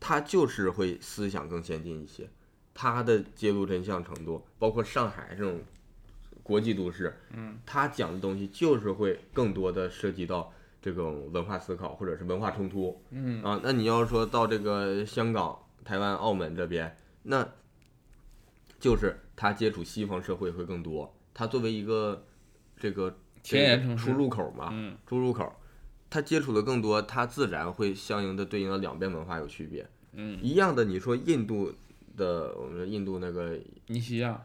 它就是会思想更先进一些，它的揭露真相程度，包括上海这种国际都市，嗯，它讲的东西就是会更多的涉及到这种文化思考或者是文化冲突，嗯啊，那你要说到这个香港、台湾、澳门这边，那就是他接触西方社会会更多。他作为一个这个前沿城市出入口嘛，嗯出入口，他接触的更多，他自然会相应的对应到两边文化有区别。嗯，一样的，你说印度的，我们说印度那个尼西亚，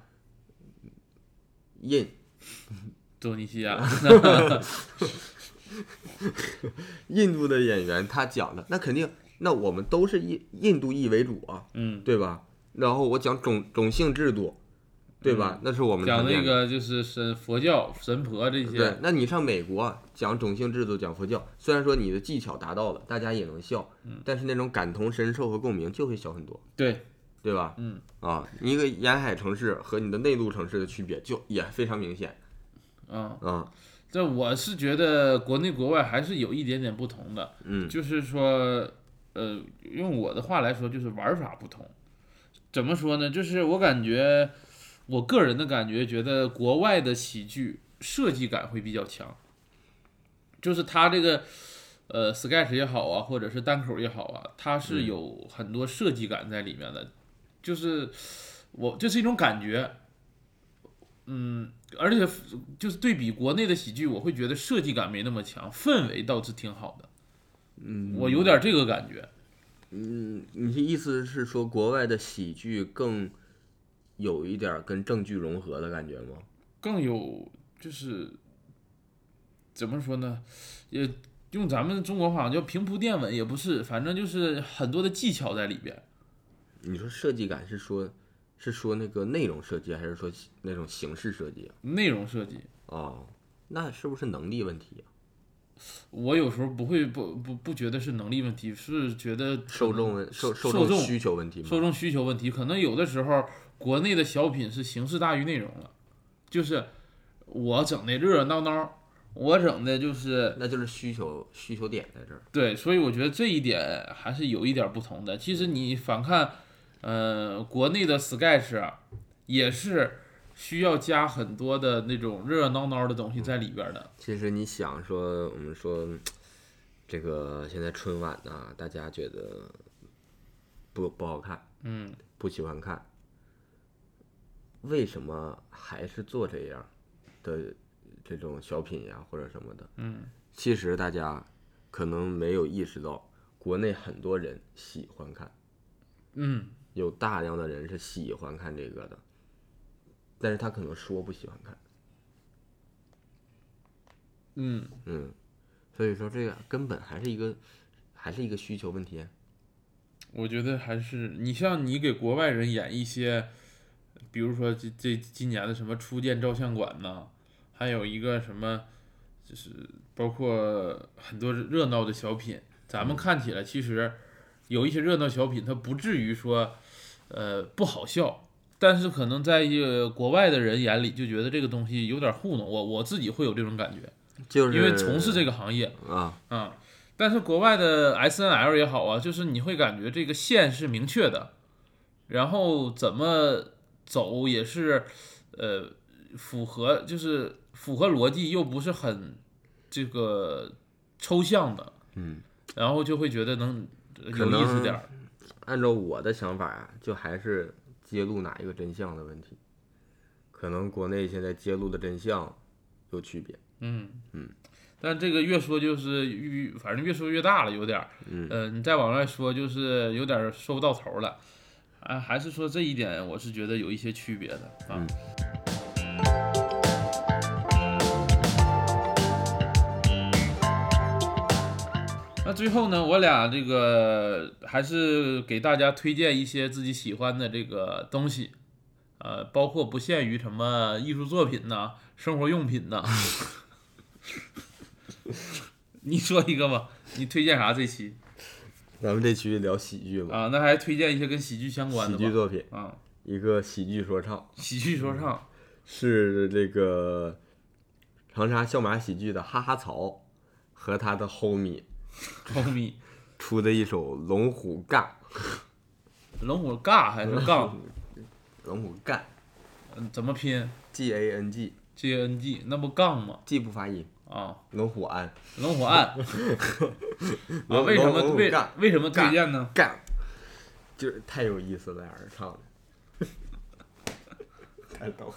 印。多尼西亚，印度的演员，他讲的那肯定，那我们都是印印度裔为主啊，嗯，对吧？然后我讲种种姓制度，对吧？那是我们讲那个就是神佛教神婆这些对，，那你上美国讲种姓制度，讲佛教，虽然说你的技巧达到了，大家也能笑，嗯。但是那种感同身受和共鸣就会小很多，对，对吧？嗯，啊，你一个沿海城市和你的内陆城市的区别就也非常明显嗯，嗯，这我是觉得国内国外还是有一点点不同的，嗯就是说，呃，用我的话来说，就是玩法不同。怎么说呢？就是我感觉，我个人的感觉，觉得国外的喜剧设计感会比较强，就是它这个呃，Sketch 也好啊，或者是单口也好啊，它是嗯有很多设计感在里面的，就是我这是一种感觉，嗯，而且就是对比国内的喜剧，我会觉得设计感没那么强，氛围倒是挺好的，嗯，我有点这个感觉，嗯，你的意思是说国外的喜剧更有一点跟正剧融合的感觉吗？更有就是怎么说呢，也用咱们中国话叫平铺垫稳，也不是，反正就是很多的技巧在里边。你说设计感是说，是说那个内容设计，还是说那种形式设计内容设计，啊？哦，那是不是能力问题啊？我有时候不会不不不觉得是能力问题，是觉得受众问受受受众需求问题吗？受众需求问题，可能有的时候国内的小品是形式大于内容了，就是我整的热热闹闹，我整的就是那就是需求需求点在这儿。对，所以我觉得这一点还是有一点不同的。其实你反看，呃，国内的 sketch 啊，也是需要加很多的那种热热闹闹的东西在里边的。其实你想说，我们说这个现在春晚呐、大家觉得不不好看，嗯，不喜欢看，为什么还是做这样的这种小品呀或者什么的？嗯，其实大家可能没有意识到，国内很多人喜欢看，嗯，有大量的人是喜欢看这个的，但是他可能说不喜欢看，嗯，嗯，所以说这个根本还是一个还是一个需求问题。我觉得还是你像你给国外人演一些，比如说这这今年的什么初见照相馆呐，还有一个什么，就是包括很多热闹的小品，咱们看起来其实有一些热闹小品，它不至于说，呃，不好笑，但是可能在一个国外的人眼里就觉得这个东西有点糊弄，我我自己会有这种感觉，就是因为从事这个行业，啊，啊，但是国外的 S N L 也好啊，就是你会感觉这个线是明确的，然后怎么走也是，呃，符合就是符合逻辑，又不是很这个抽象的，嗯，然后就会觉得能有意思点儿。按照我的想法啊，就还是揭露哪一个真相的问题。可能国内现在揭露的真相有区别。嗯嗯，但这个越说就是越，反正越说越大了，有点儿。嗯呃，你再往外说，就是有点儿说不到头了。啊，还是说这一点，我是觉得有一些区别的啊。嗯那最后呢，我俩这个还是给大家推荐一些自己喜欢的这个东西，呃，包括不限于什么艺术作品呐、生活用品呐。你说一个吧，你推荐啥这期咱们这期聊喜剧嘛，啊？那还推荐一些跟喜剧相关的？喜剧作品，啊，一个喜剧说唱喜剧说唱，是这个长沙笑马喜剧的哈哈草和他的 homie 超咪，出的一首《龙虎干》，龙虎尬还是杠？龙虎干。嗯怎么拼？G A N A N G，那不杠吗？？G 不发音，啊，龙虎安。龙虎案 啊，为什么为龙虎干。为什么推荐呢？干，就是太有意思了，俩人唱的，太逗。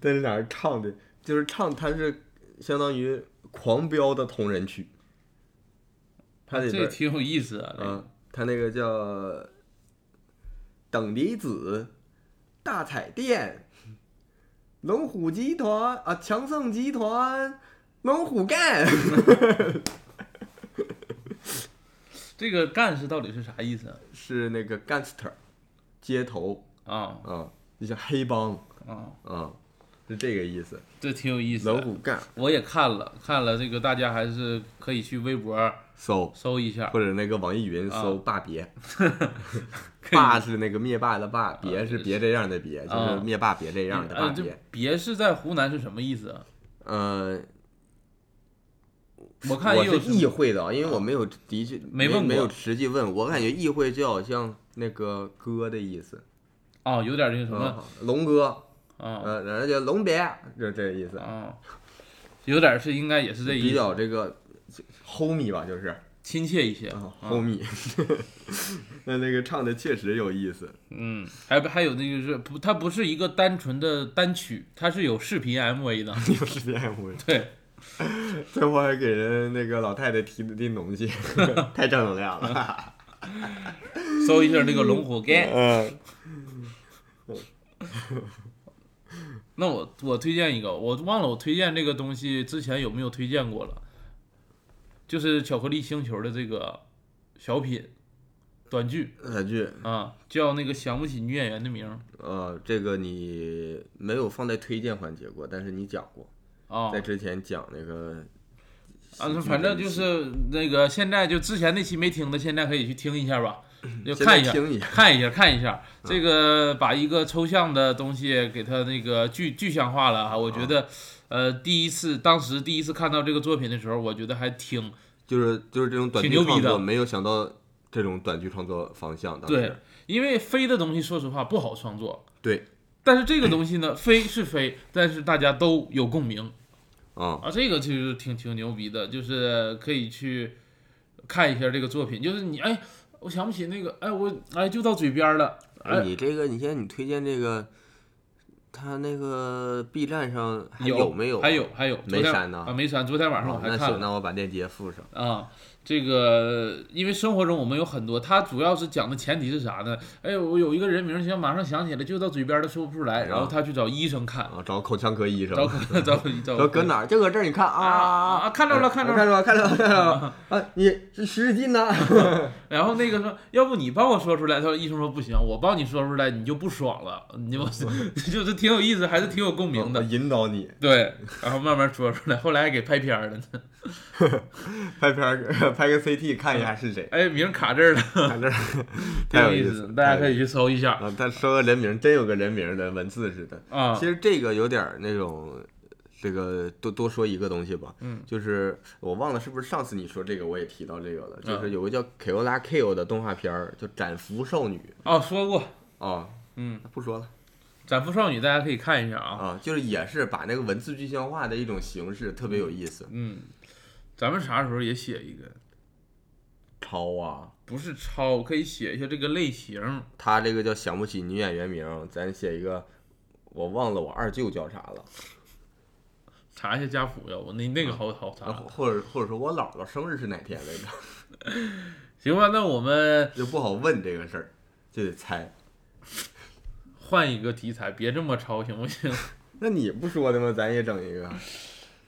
但是俩人唱的，就是唱，他是相当于狂飙的同人曲，他这挺有意思啊。他那个叫等离子大彩电，龙虎集团啊，强盛集团，龙虎干。这个干是到底是啥意思啊？是那个 gangster，街头啊啊，就像黑帮啊，啊，是这个意思。这挺有意思的。龙虎干我也看了看了，这个大家还是可以去微博搜，搜一下。或。者那个网易云搜啊“霸别”，霸是那个灭霸的霸，别是别这样的别，就啊是灭霸别这样的霸别。别是在湖南是什么意思？啊？呃，我看我是意会的，因为我没有的确没问过没有实际问，我感觉意会就好像那个哥的意思，啊，有点那个什么。啊，龙哥，啊。呃，然后叫龙别，就这个意思。啊，有点是应该也是这意思。比较这个 homie 吧，就是亲切一些。啊啊，homie。那那个唱的确实有意思。嗯，还还有那个是不，它不是一个单纯的单曲，它是有视频 MV 的。有视频 MV，对，最后还给人那个老太太提了点东西，太正能量了。搜一下那个龙虎。嗯，那我我推荐一个，我忘了我推荐这个东西之前有没有推荐过了，就是巧克力星球的这个小品短剧短剧，啊，叫那个想不起女演员的名儿。呃，这个你没有放在推荐环节过，但是你讲过，啊在之前讲那个啊，那反正就是那个现在就之前那期没听的，现在可以去听一下吧，就看一下。听一下，看一下，看一下，这个把一个抽象的东西给它那个具具象化了哈，我觉得，呃，第一次当时第一次看到这个作品的时候，我觉得还挺就是就是这种短剧创作，没有想到这种短剧创作方向。当时对，因为飞的东西说实话不好创作，对，但是这个东西呢，飞是飞，但是大家都有共鸣啊，啊，这个其实挺挺牛逼的，就是可以去看一下这个作品，就是你哎，我想不起那个，哎，我哎就到嘴边了，哎，哎，你这个，你现在你推荐这个，他那个 B 站上还有没有啊？还有还有，没删呢啊，没删，昨天晚上我哦那行，还看了。那我把链接附上。啊，这个因为生活中我们有很多，它主要是讲的前提是啥呢？哎，我有一个人名，现在马上想起来，就到嘴边都说不出来，然后他去找医生看，啊，找口腔科医生。找找找说搁哪儿？就搁这儿，你看啊啊啊看着了看着了看着了，看着了，看着了 啊！你是十指劲呢？然后那个说，要不你帮我说出来？他说医生说不行，我帮你说出来你就不爽了，你就 就是挺有意思，还是挺有共鸣的。引导你对，然后慢慢说出来，后来还给拍片儿了呢。拍片儿，拍个 CT 看一下是谁。哎，名卡这儿了，卡这儿，挺太有意意思，大家可以去搜一下啊！他说个人名，真有个人名的文字似的。啊其。实这个有点儿那种，这个多多说一个东西吧，嗯，就是我忘了是不是上次你说这个我也提到这个了，就是嗯有个叫 Kyola Kill 的动画片儿，叫《斩服少女哦，说过，》哦，嗯，不说了斩服少女大家可以看一下啊。啊，就是也是把那个文字具象化的一种形式，特别有意思。嗯，咱们啥时候也写一个？超啊，不是抄，可以写一下这个类型。他这个叫想不起女演员名，咱写一个，我忘了我二舅叫啥了，查一下家谱呀，我那那个好好啊查。或者或者说我姥姥生日是哪天来着，行吧，那我们就不好问这个事儿，就得猜。换一个题材，别这么抄，行不行？那你不说的吗？咱也整一个。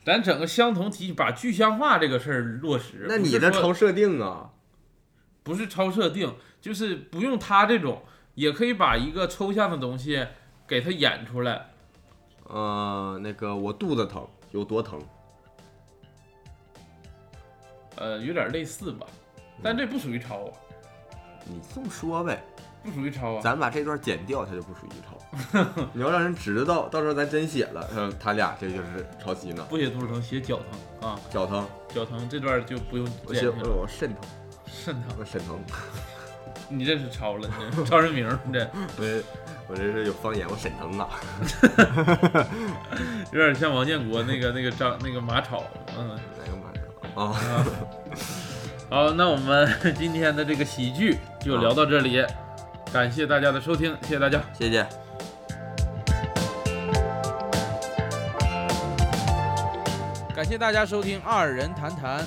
咱整个相同题，把具象化这个事儿落实。那你不是说这超设定啊？不是超设定，就是不用他这种，也可以把一个抽象的东西给他演出来。呃，那个我肚子疼，有多疼？呃，有点类似吧，但这不属于抄啊，你这么说呗，不属于抄啊。咱把这段剪掉，它就不属于抄。你要让人知道，到时候咱真写了，嗯，他俩这就是抄袭呢。不写肚子疼，写脚疼啊，脚疼，脚疼这段就不用我写剪了。我肾疼，肾疼，我肾疼。你这是抄了，你这抄人名儿，你这 我这我这是有方言，我沈腾啊。有点像王建国那个那个张那个马超，嗯。哪个马超啊？啊，好，那我们今天的这个喜剧就聊到这里，感谢大家的收听，谢谢大家。谢谢。感谢大家收听二人谈谈，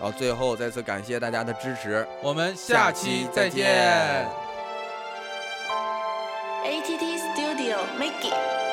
然后最后再次感谢大家的支持，我们下期再见。ATT Studio make it。